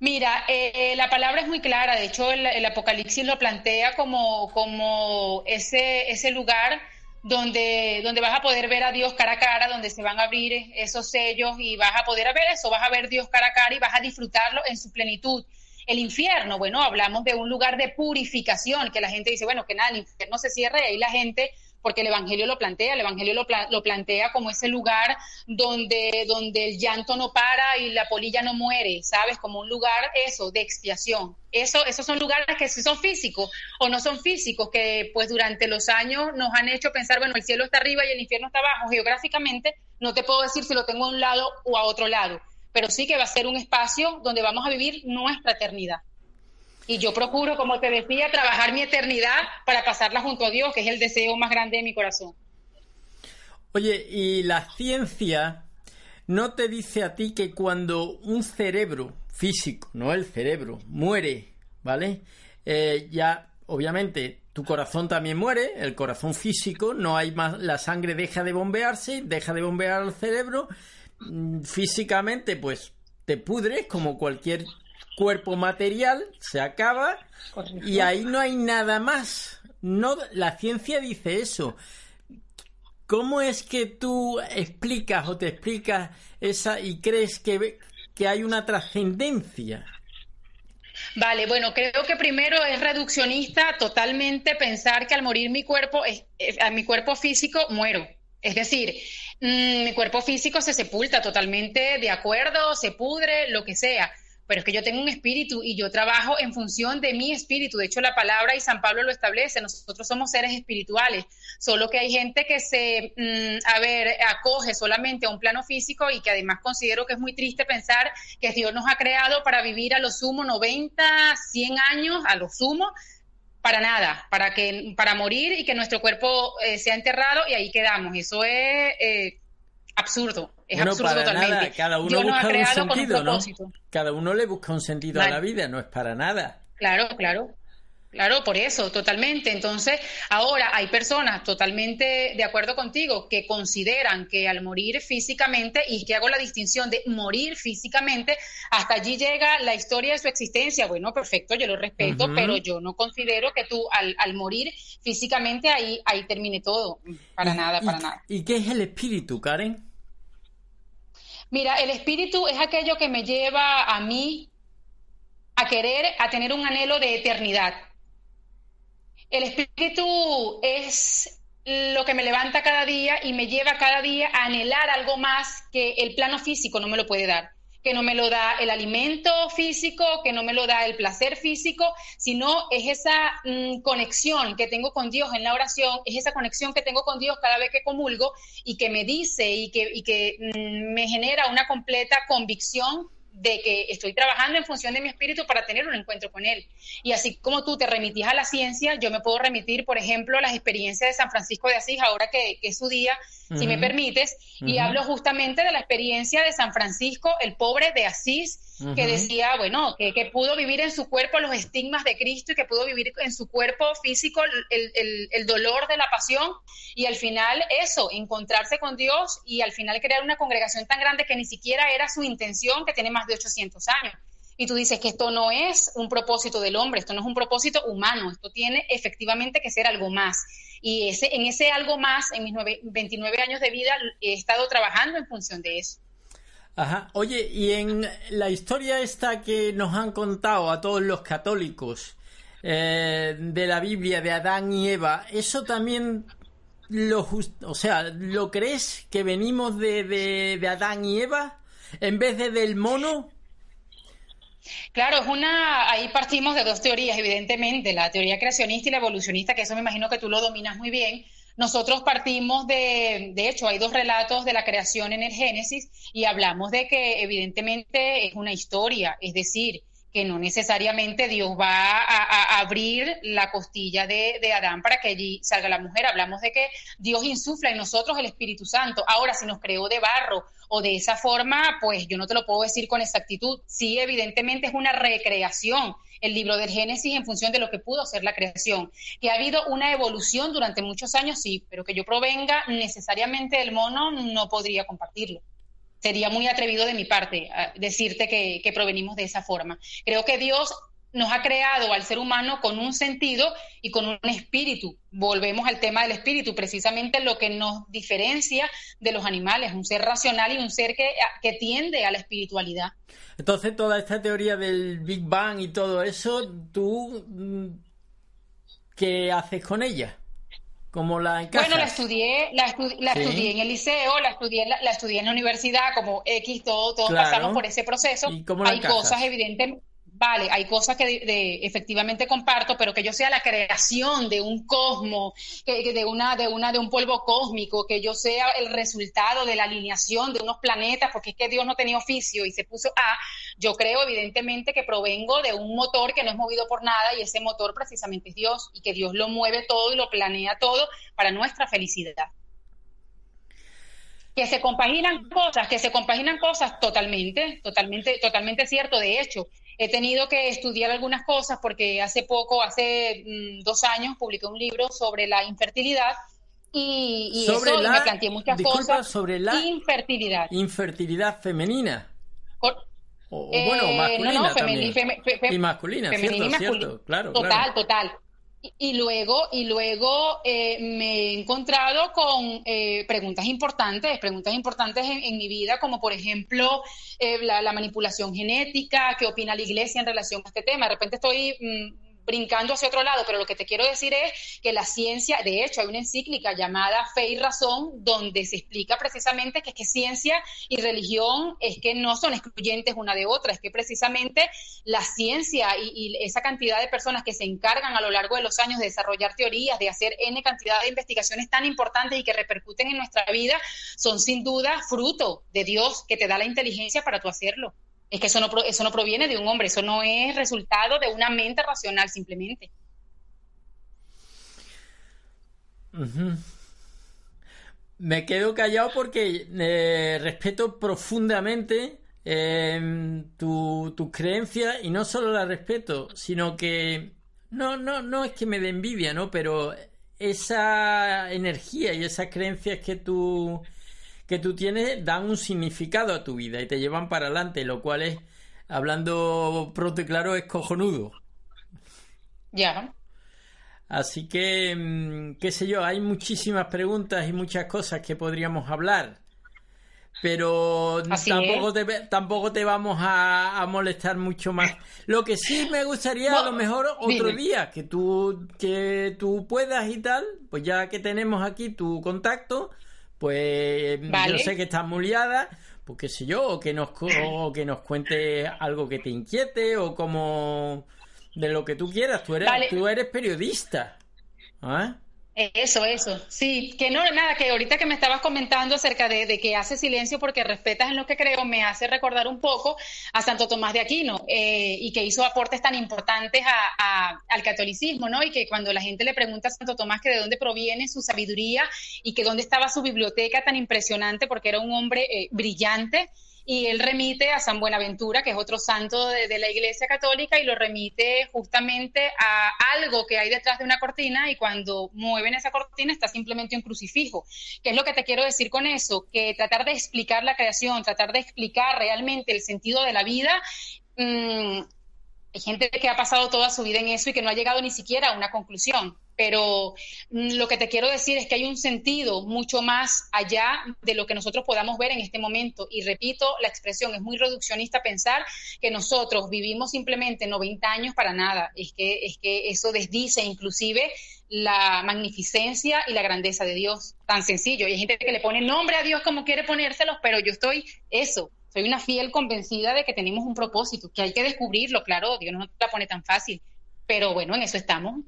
Speaker 6: Mira, eh, la palabra es muy clara. De hecho, el, Apocalipsis lo plantea como, como ese, ese lugar donde, donde vas a poder ver a Dios cara a cara, donde se van a abrir esos sellos y vas a poder ver eso, vas a ver Dios cara a cara y vas a disfrutarlo en su plenitud. El infierno, bueno, hablamos de un lugar de purificación, que la gente dice, bueno, que nada, el infierno se cierra y ahí la gente porque el Evangelio lo plantea, el Evangelio lo, lo, plantea como ese lugar donde, donde el llanto no para y la polilla no muere, ¿sabes? Como un lugar, eso, de expiación. Eso, esos son lugares que sí son físicos o no son físicos, que pues durante los años nos han hecho pensar, bueno, el cielo está arriba y el infierno está abajo. Geográficamente no te puedo decir si lo tengo a un lado o a otro lado, pero sí que va a ser un espacio donde vamos a vivir nuestra eternidad. Y yo procuro, como te decía, trabajar mi eternidad para pasarla junto a Dios, que es el deseo más grande de mi corazón.
Speaker 2: Oye, y la ciencia no te dice a ti que cuando un cerebro físico, no el cerebro, muere, ¿vale? Eh, ya, obviamente, tu corazón también muere, el corazón físico, no hay más, la sangre deja de bombearse, deja de bombear al cerebro, mm, físicamente, pues te pudres como cualquier cuerpo material se acaba y ahí no hay nada más. No, la ciencia dice eso. ¿Cómo es que tú explicas o te explicas esa y crees que, que hay una trascendencia?
Speaker 6: Vale, bueno, creo que primero es reduccionista totalmente pensar que al morir mi cuerpo, a mi cuerpo físico muero. Es decir, mm, mi cuerpo físico se sepulta totalmente de acuerdo, se pudre, lo que sea pero es que yo tengo un espíritu y yo trabajo en función de mi espíritu. De hecho, la palabra y San Pablo lo establece, nosotros somos seres espirituales, solo que hay gente que se, mm, a ver, acoge solamente a un plano físico y que además considero que es muy triste pensar que Dios nos ha creado para vivir a lo sumo 90, 100 años, a lo sumo, para nada, para que para morir y que nuestro cuerpo eh, sea enterrado y ahí quedamos. Eso es eh, absurdo. Es absurdo totalmente.
Speaker 2: cada uno busca un sentido, ¿no? Cada uno le busca un sentido a la vida, no es para nada.
Speaker 6: Claro, claro. Claro, por eso, totalmente. Entonces, ahora hay personas totalmente de acuerdo contigo que consideran que al morir físicamente, y que hago la distinción de morir físicamente, hasta allí llega la historia de su existencia. Bueno, perfecto, yo lo respeto, pero yo no considero que tú al, al, morir físicamente ahí, ahí termine todo. Para nada, para nada.
Speaker 2: ¿Y qué es el espíritu, Karen?
Speaker 6: Mira, el espíritu es aquello que me lleva a mí a querer, a tener un anhelo de eternidad. El espíritu es lo que me levanta cada día y me lleva cada día a anhelar algo más que el plano físico no me lo puede dar que no me lo da el alimento físico, que no me lo da el placer físico, sino es esa mm, conexión que tengo con Dios en la oración, es esa conexión que tengo con Dios cada vez que comulgo y que me dice y que, y que mm, me genera una completa convicción de que estoy trabajando en función de mi espíritu para tener un encuentro con él. Y así como tú te remitís a la ciencia, yo me puedo remitir, por ejemplo, a las experiencias de San Francisco de Asís, ahora que, es su día, si me permites, y hablo justamente de la experiencia de San Francisco, el pobre de Asís, que decía, bueno, que, pudo vivir en su cuerpo los estigmas de Cristo y que pudo vivir en su cuerpo físico el, el, dolor de la pasión y al final eso, encontrarse con Dios y al final crear una congregación tan grande que ni siquiera era su intención, que tiene más de 800 años. Y tú dices que esto no es un propósito del hombre, esto no es un propósito humano, esto tiene efectivamente que ser algo más. Y ese, en ese algo más, en mis 29 años de vida, he estado trabajando en función de eso.
Speaker 2: Ajá. Oye, y en la historia esta que nos han contado a todos los católicos eh, de la Biblia de Adán y Eva, ¿eso también lo o sea, lo crees que venimos de, de, Adán y Eva en vez de del mono?
Speaker 6: Claro, es una. Ahí partimos de dos teorías, evidentemente, la teoría creacionista y la evolucionista, que eso me imagino que tú lo dominas muy bien. Nosotros partimos de, de hecho, hay dos relatos de la creación en el Génesis y hablamos de que evidentemente es una historia, es decir, que no necesariamente Dios va a, abrir la costilla de, de, Adán para que allí salga la mujer. Hablamos de que Dios insufla en nosotros el Espíritu Santo. Ahora, si nos creó de barro o de esa forma, pues yo no te lo puedo decir con exactitud. Sí, evidentemente es una recreación el libro del Génesis en función de lo que pudo ser la creación. Que ha habido una evolución durante muchos años, sí, pero que yo provenga necesariamente del mono no podría compartirlo sería muy atrevido de mi parte decirte que, que, provenimos de esa forma. Creo que Dios nos ha creado al ser humano con un sentido y con un espíritu. Volvemos al tema del espíritu, precisamente lo que nos diferencia de los animales, un ser racional y un ser que, que tiende a la espiritualidad.
Speaker 2: Entonces, toda esta teoría del Big Bang y todo eso, ¿tú mm, qué haces con ella? ¿Cómo la encajas?
Speaker 6: Bueno, la estudié, la, estudié en el liceo, la estudié, la, estudié en la universidad, como X, todo, todos pasamos por ese proceso. Hay cosas evidentes vale, hay cosas que de, efectivamente comparto, pero que yo sea la creación de un cosmos, que, de una, de una, de un polvo cósmico, que yo sea el resultado de la alineación de unos planetas, porque es que Dios no tenía oficio y se puso a, yo creo evidentemente que provengo de un motor que no es movido por nada y ese motor precisamente es Dios y que Dios lo mueve todo y lo planea todo para nuestra felicidad que se compaginan cosas, que se compaginan cosas totalmente, totalmente, totalmente cierto. De hecho, he tenido que estudiar algunas cosas porque hace poco, hace mm, dos años, publiqué un libro sobre la infertilidad y,
Speaker 2: sobre
Speaker 6: eso, me planteé muchas cosas
Speaker 2: sobre la
Speaker 6: infertilidad.
Speaker 2: Infertilidad femenina.
Speaker 6: o, bueno, masculina no, no,
Speaker 2: también. y masculina, cierto, cierto, claro.
Speaker 6: Total, total. Y, luego, y luego eh, me he encontrado con eh, preguntas importantes, preguntas importantes en, mi vida, como por ejemplo eh, la, manipulación genética, qué opina la iglesia en relación a este tema. De repente estoy mm, brincando hacia otro lado, pero lo que te quiero decir es que la ciencia, de hecho, hay una encíclica llamada Fe y Razón, donde se explica precisamente que es que ciencia y religión es que no son excluyentes una de otra, es que precisamente la ciencia y, esa cantidad de personas que se encargan a lo largo de los años de desarrollar teorías, de hacer N cantidad de investigaciones tan importantes y que repercuten en nuestra vida, son sin duda fruto de Dios que te da la inteligencia para tú hacerlo. Es que eso no, eso no proviene de un hombre, eso no es resultado de una mente racional simplemente.
Speaker 2: Me quedo callado porque eh, respeto profundamente eh, tus tu creencias y no solo la respeto, sino que no, no, no es que me dé envidia, ¿no? Pero esa energía y esas creencias que tú que tú tienes dan un significado a tu vida y te llevan para adelante, lo cual es, hablando pronto y claro, es cojonudo.
Speaker 6: Ya.
Speaker 2: Así que, mm, qué sé yo, hay muchísimas preguntas y muchas cosas que podríamos hablar. Pero tampoco te, tampoco te vamos a, molestar mucho más. Lo que sí me gustaría a lo mejor otro día, que tú, que tú puedas y tal, pues ya que tenemos aquí tu contacto, pues yo sé que estás muy liada, pues qué sé yo, o que nos, que nos cuente algo que te inquiete, o como de lo que tú quieras. Tú eres, tú eres periodista. ¿Ah?
Speaker 6: Eso, eso. Sí, que no, nada, que ahorita que me estabas comentando acerca de, que hace silencio porque respetas en lo que creo, me hace recordar un poco a Santo Tomás de Aquino eh, y que hizo aportes tan importantes al catolicismo, ¿no? Y que cuando la gente le pregunta a Santo Tomás que de dónde proviene su sabiduría y que dónde estaba su biblioteca tan impresionante porque era un hombre eh, brillante, y él remite a San Buenaventura, que es otro santo de, la Iglesia Católica, y lo remite justamente a algo que hay detrás de una cortina y cuando mueven esa cortina está simplemente un crucifijo. ¿Qué es lo que te quiero decir con eso? Que tratar de explicar la creación, tratar de explicar realmente el sentido de la vida, mm, hay gente que ha pasado toda su vida en eso y que no ha llegado ni siquiera a una conclusión pero mm, lo que te quiero decir es que hay un sentido mucho más allá de lo que nosotros podamos ver en este momento. Y repito, la expresión es muy reduccionista pensar que nosotros vivimos simplemente 90 años para nada. Es que, es que eso desdice inclusive la magnificencia y la grandeza de Dios. Tan sencillo. Y hay gente que le pone nombre a Dios como quiere ponérselos, pero yo estoy eso. Soy una fiel convencida de que tenemos un propósito, que hay que descubrirlo, claro, Dios no te la pone tan fácil. Pero bueno, en eso estamos.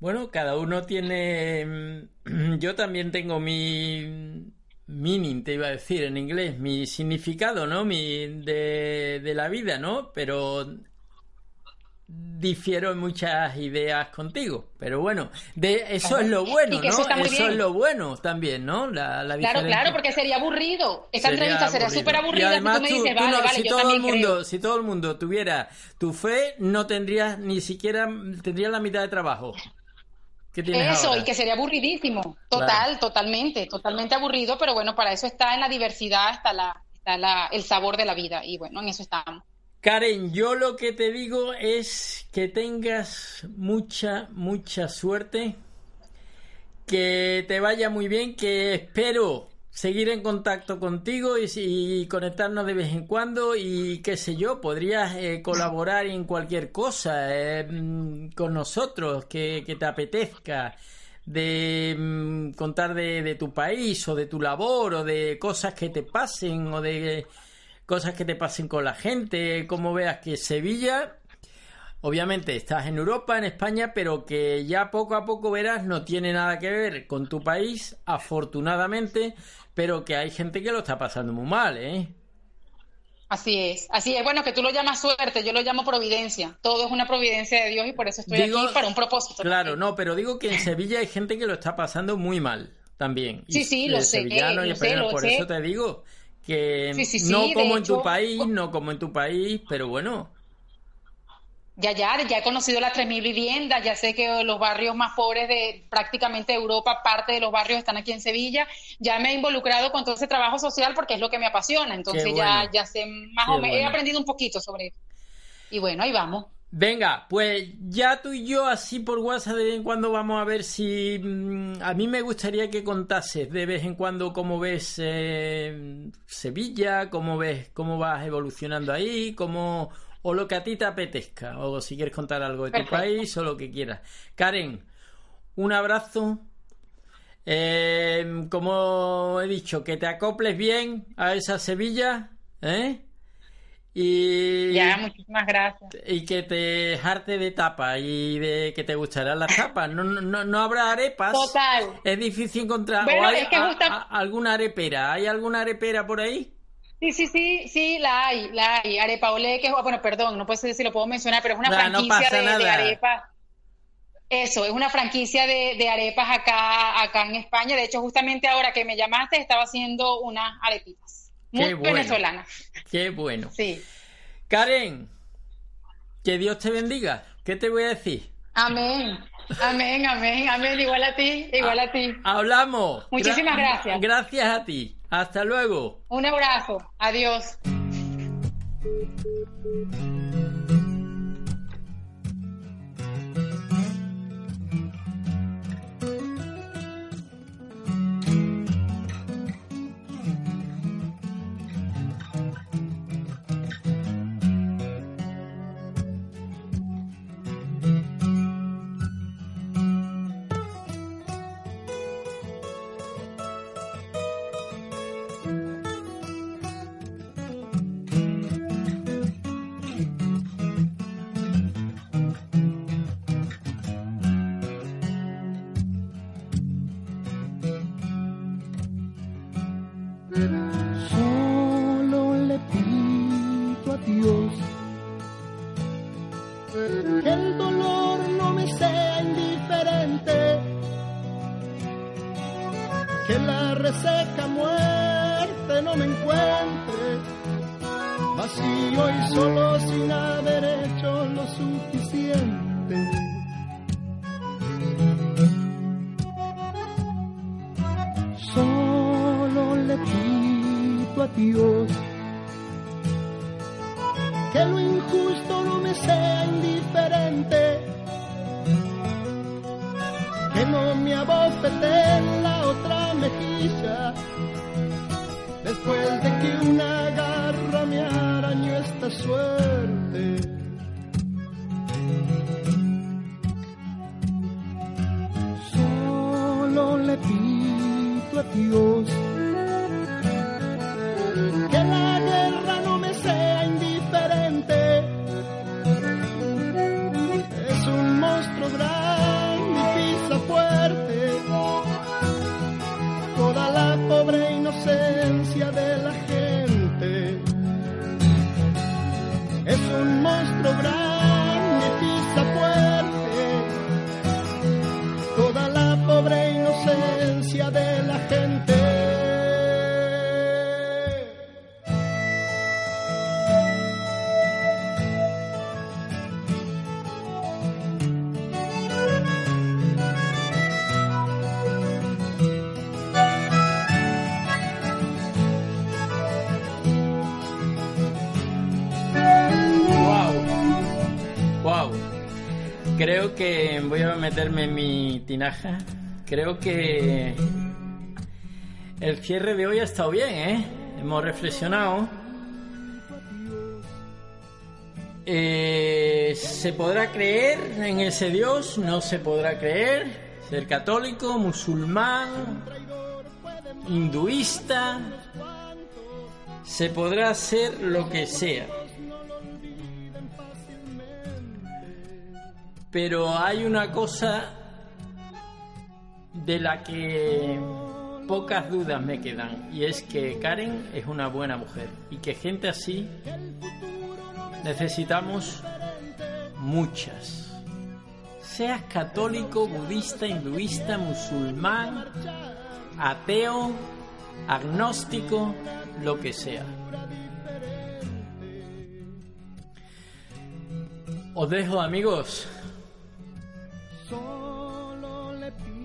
Speaker 2: Bueno, cada uno tiene. Mm, yo también tengo mi, meaning, te iba a decir en inglés, mi significado, ¿no? Mi, de, de la vida, ¿no? Pero difiero en muchas ideas contigo, pero bueno, de eso es lo bueno, ¿no? Eso, es lo bueno también, ¿no? La, la
Speaker 6: claro, claro, porque sería aburrido. Esta entrevista sería súper aburrida.
Speaker 2: Además, tú me dices, vale, vale, si todo el mundo, si todo el mundo tuviera tu fe, no tendrías ni siquiera tendrías la mitad de trabajo.
Speaker 6: eso, y que sería aburridísimo. Total, totalmente, totalmente aburrido, pero bueno, para eso está en la diversidad, está la, está la, el sabor de la vida, y bueno, en eso estamos.
Speaker 2: Karen, yo lo que te digo es que tengas mucha, mucha suerte, que te vaya muy bien, que espero seguir en contacto contigo y, conectarnos de vez en cuando y qué sé yo, podrías eh, colaborar en cualquier cosa eh, mm, con nosotros que, te apetezca de mm, contar de, de, tu país o de tu labor o de cosas que te pasen o de cosas que te pasen con la gente, como veas que Sevilla, obviamente estás en Europa, en España, pero que ya poco a poco verás no tiene nada que ver con tu país, afortunadamente, pero que hay gente que lo está pasando muy mal, ¿eh?
Speaker 6: Así es, así es. Bueno, que tú lo llamas suerte, yo lo llamo providencia. Todo es una providencia de Dios y por eso estoy aquí para un propósito.
Speaker 2: Claro, no, pero digo que en Sevilla hay gente que lo está pasando muy mal también.
Speaker 6: Sí, sí, lo sé.
Speaker 2: por eso te digo que no como en tu país, no como en tu país, pero bueno.
Speaker 6: Ya, ya, ya he conocido las 3.000 viviendas, ya sé que los barrios más pobres de prácticamente Europa, parte de los barrios están aquí en Sevilla, ya me he involucrado con todo ese trabajo social porque es lo que me apasiona, entonces ya, ya sé más o menos, he aprendido un poquito sobre eso. Y bueno, ahí vamos.
Speaker 2: Venga, pues ya tú y yo así por WhatsApp de vez en cuando vamos a ver si... Mm, a mí me gustaría que contases de vez en cuando cómo ves eh, Sevilla, cómo ves cómo vas evolucionando ahí, cómo... o lo que a ti te apetezca, o si quieres contar algo de tu país o lo que quieras. Karen, un abrazo. Eh, como he dicho, que te acoples bien a esa Sevilla, ¿eh? Y,
Speaker 6: ya, muchísimas gracias.
Speaker 2: Y que te jarte de tapa y de que te gustarán las tapas. No, no, no habrá arepas.
Speaker 6: Total.
Speaker 2: Es difícil encontrar. alguna arepera? ¿Hay alguna arepera por ahí?
Speaker 6: Sí, sí, sí, sí, la hay, la hay. Arepa Olé, que bueno, perdón, no puedo decir si lo puedo mencionar, pero es una franquicia de, arepas. Eso, es una franquicia de, arepas acá, acá en España. De hecho, justamente ahora que me llamaste, estaba haciendo unas arepitas. Muy venezolana.
Speaker 2: Qué bueno.
Speaker 6: Sí.
Speaker 2: Karen, que Dios te bendiga. ¿Qué te voy a decir?
Speaker 6: Amén. Amén, amén, amén. Igual a ti, igual a ti.
Speaker 2: Hablamos.
Speaker 6: Muchísimas gracias.
Speaker 2: Gracias a ti. Hasta luego.
Speaker 6: Un abrazo. Adiós.
Speaker 2: nuestro brazo. Tinaja. Creo que el cierre de hoy ha estado bien, ¿eh? Hemos reflexionado. Eh, ¿Se podrá creer en ese Dios? ¿No se podrá creer? ¿Ser católico, musulmán, hinduista? Se podrá hacer lo que sea. Pero hay una cosa de la que pocas dudas me quedan y es que Karen es una buena mujer y que gente así necesitamos muchas. Seas católico, budista, hinduista, musulmán, ateo, agnóstico, lo que sea. Os dejo amigos.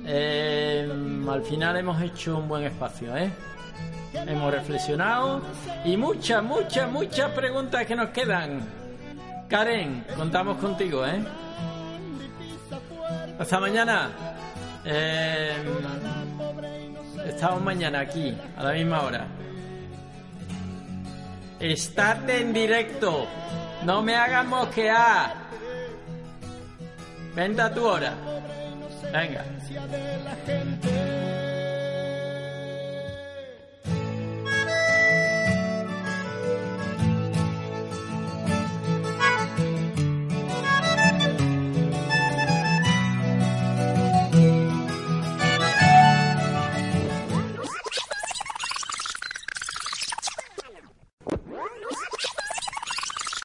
Speaker 2: Eh, al final hemos hecho un buen espacio, ¿eh? Hemos reflexionado y muchas, muchas, muchas preguntas que nos quedan. Karen, contamos contigo, ¿eh? Hasta mañana. Eh, estamos mañana aquí, a la misma hora. Estate en directo. No me hagas mosquear. Vente a tu hora. Venga.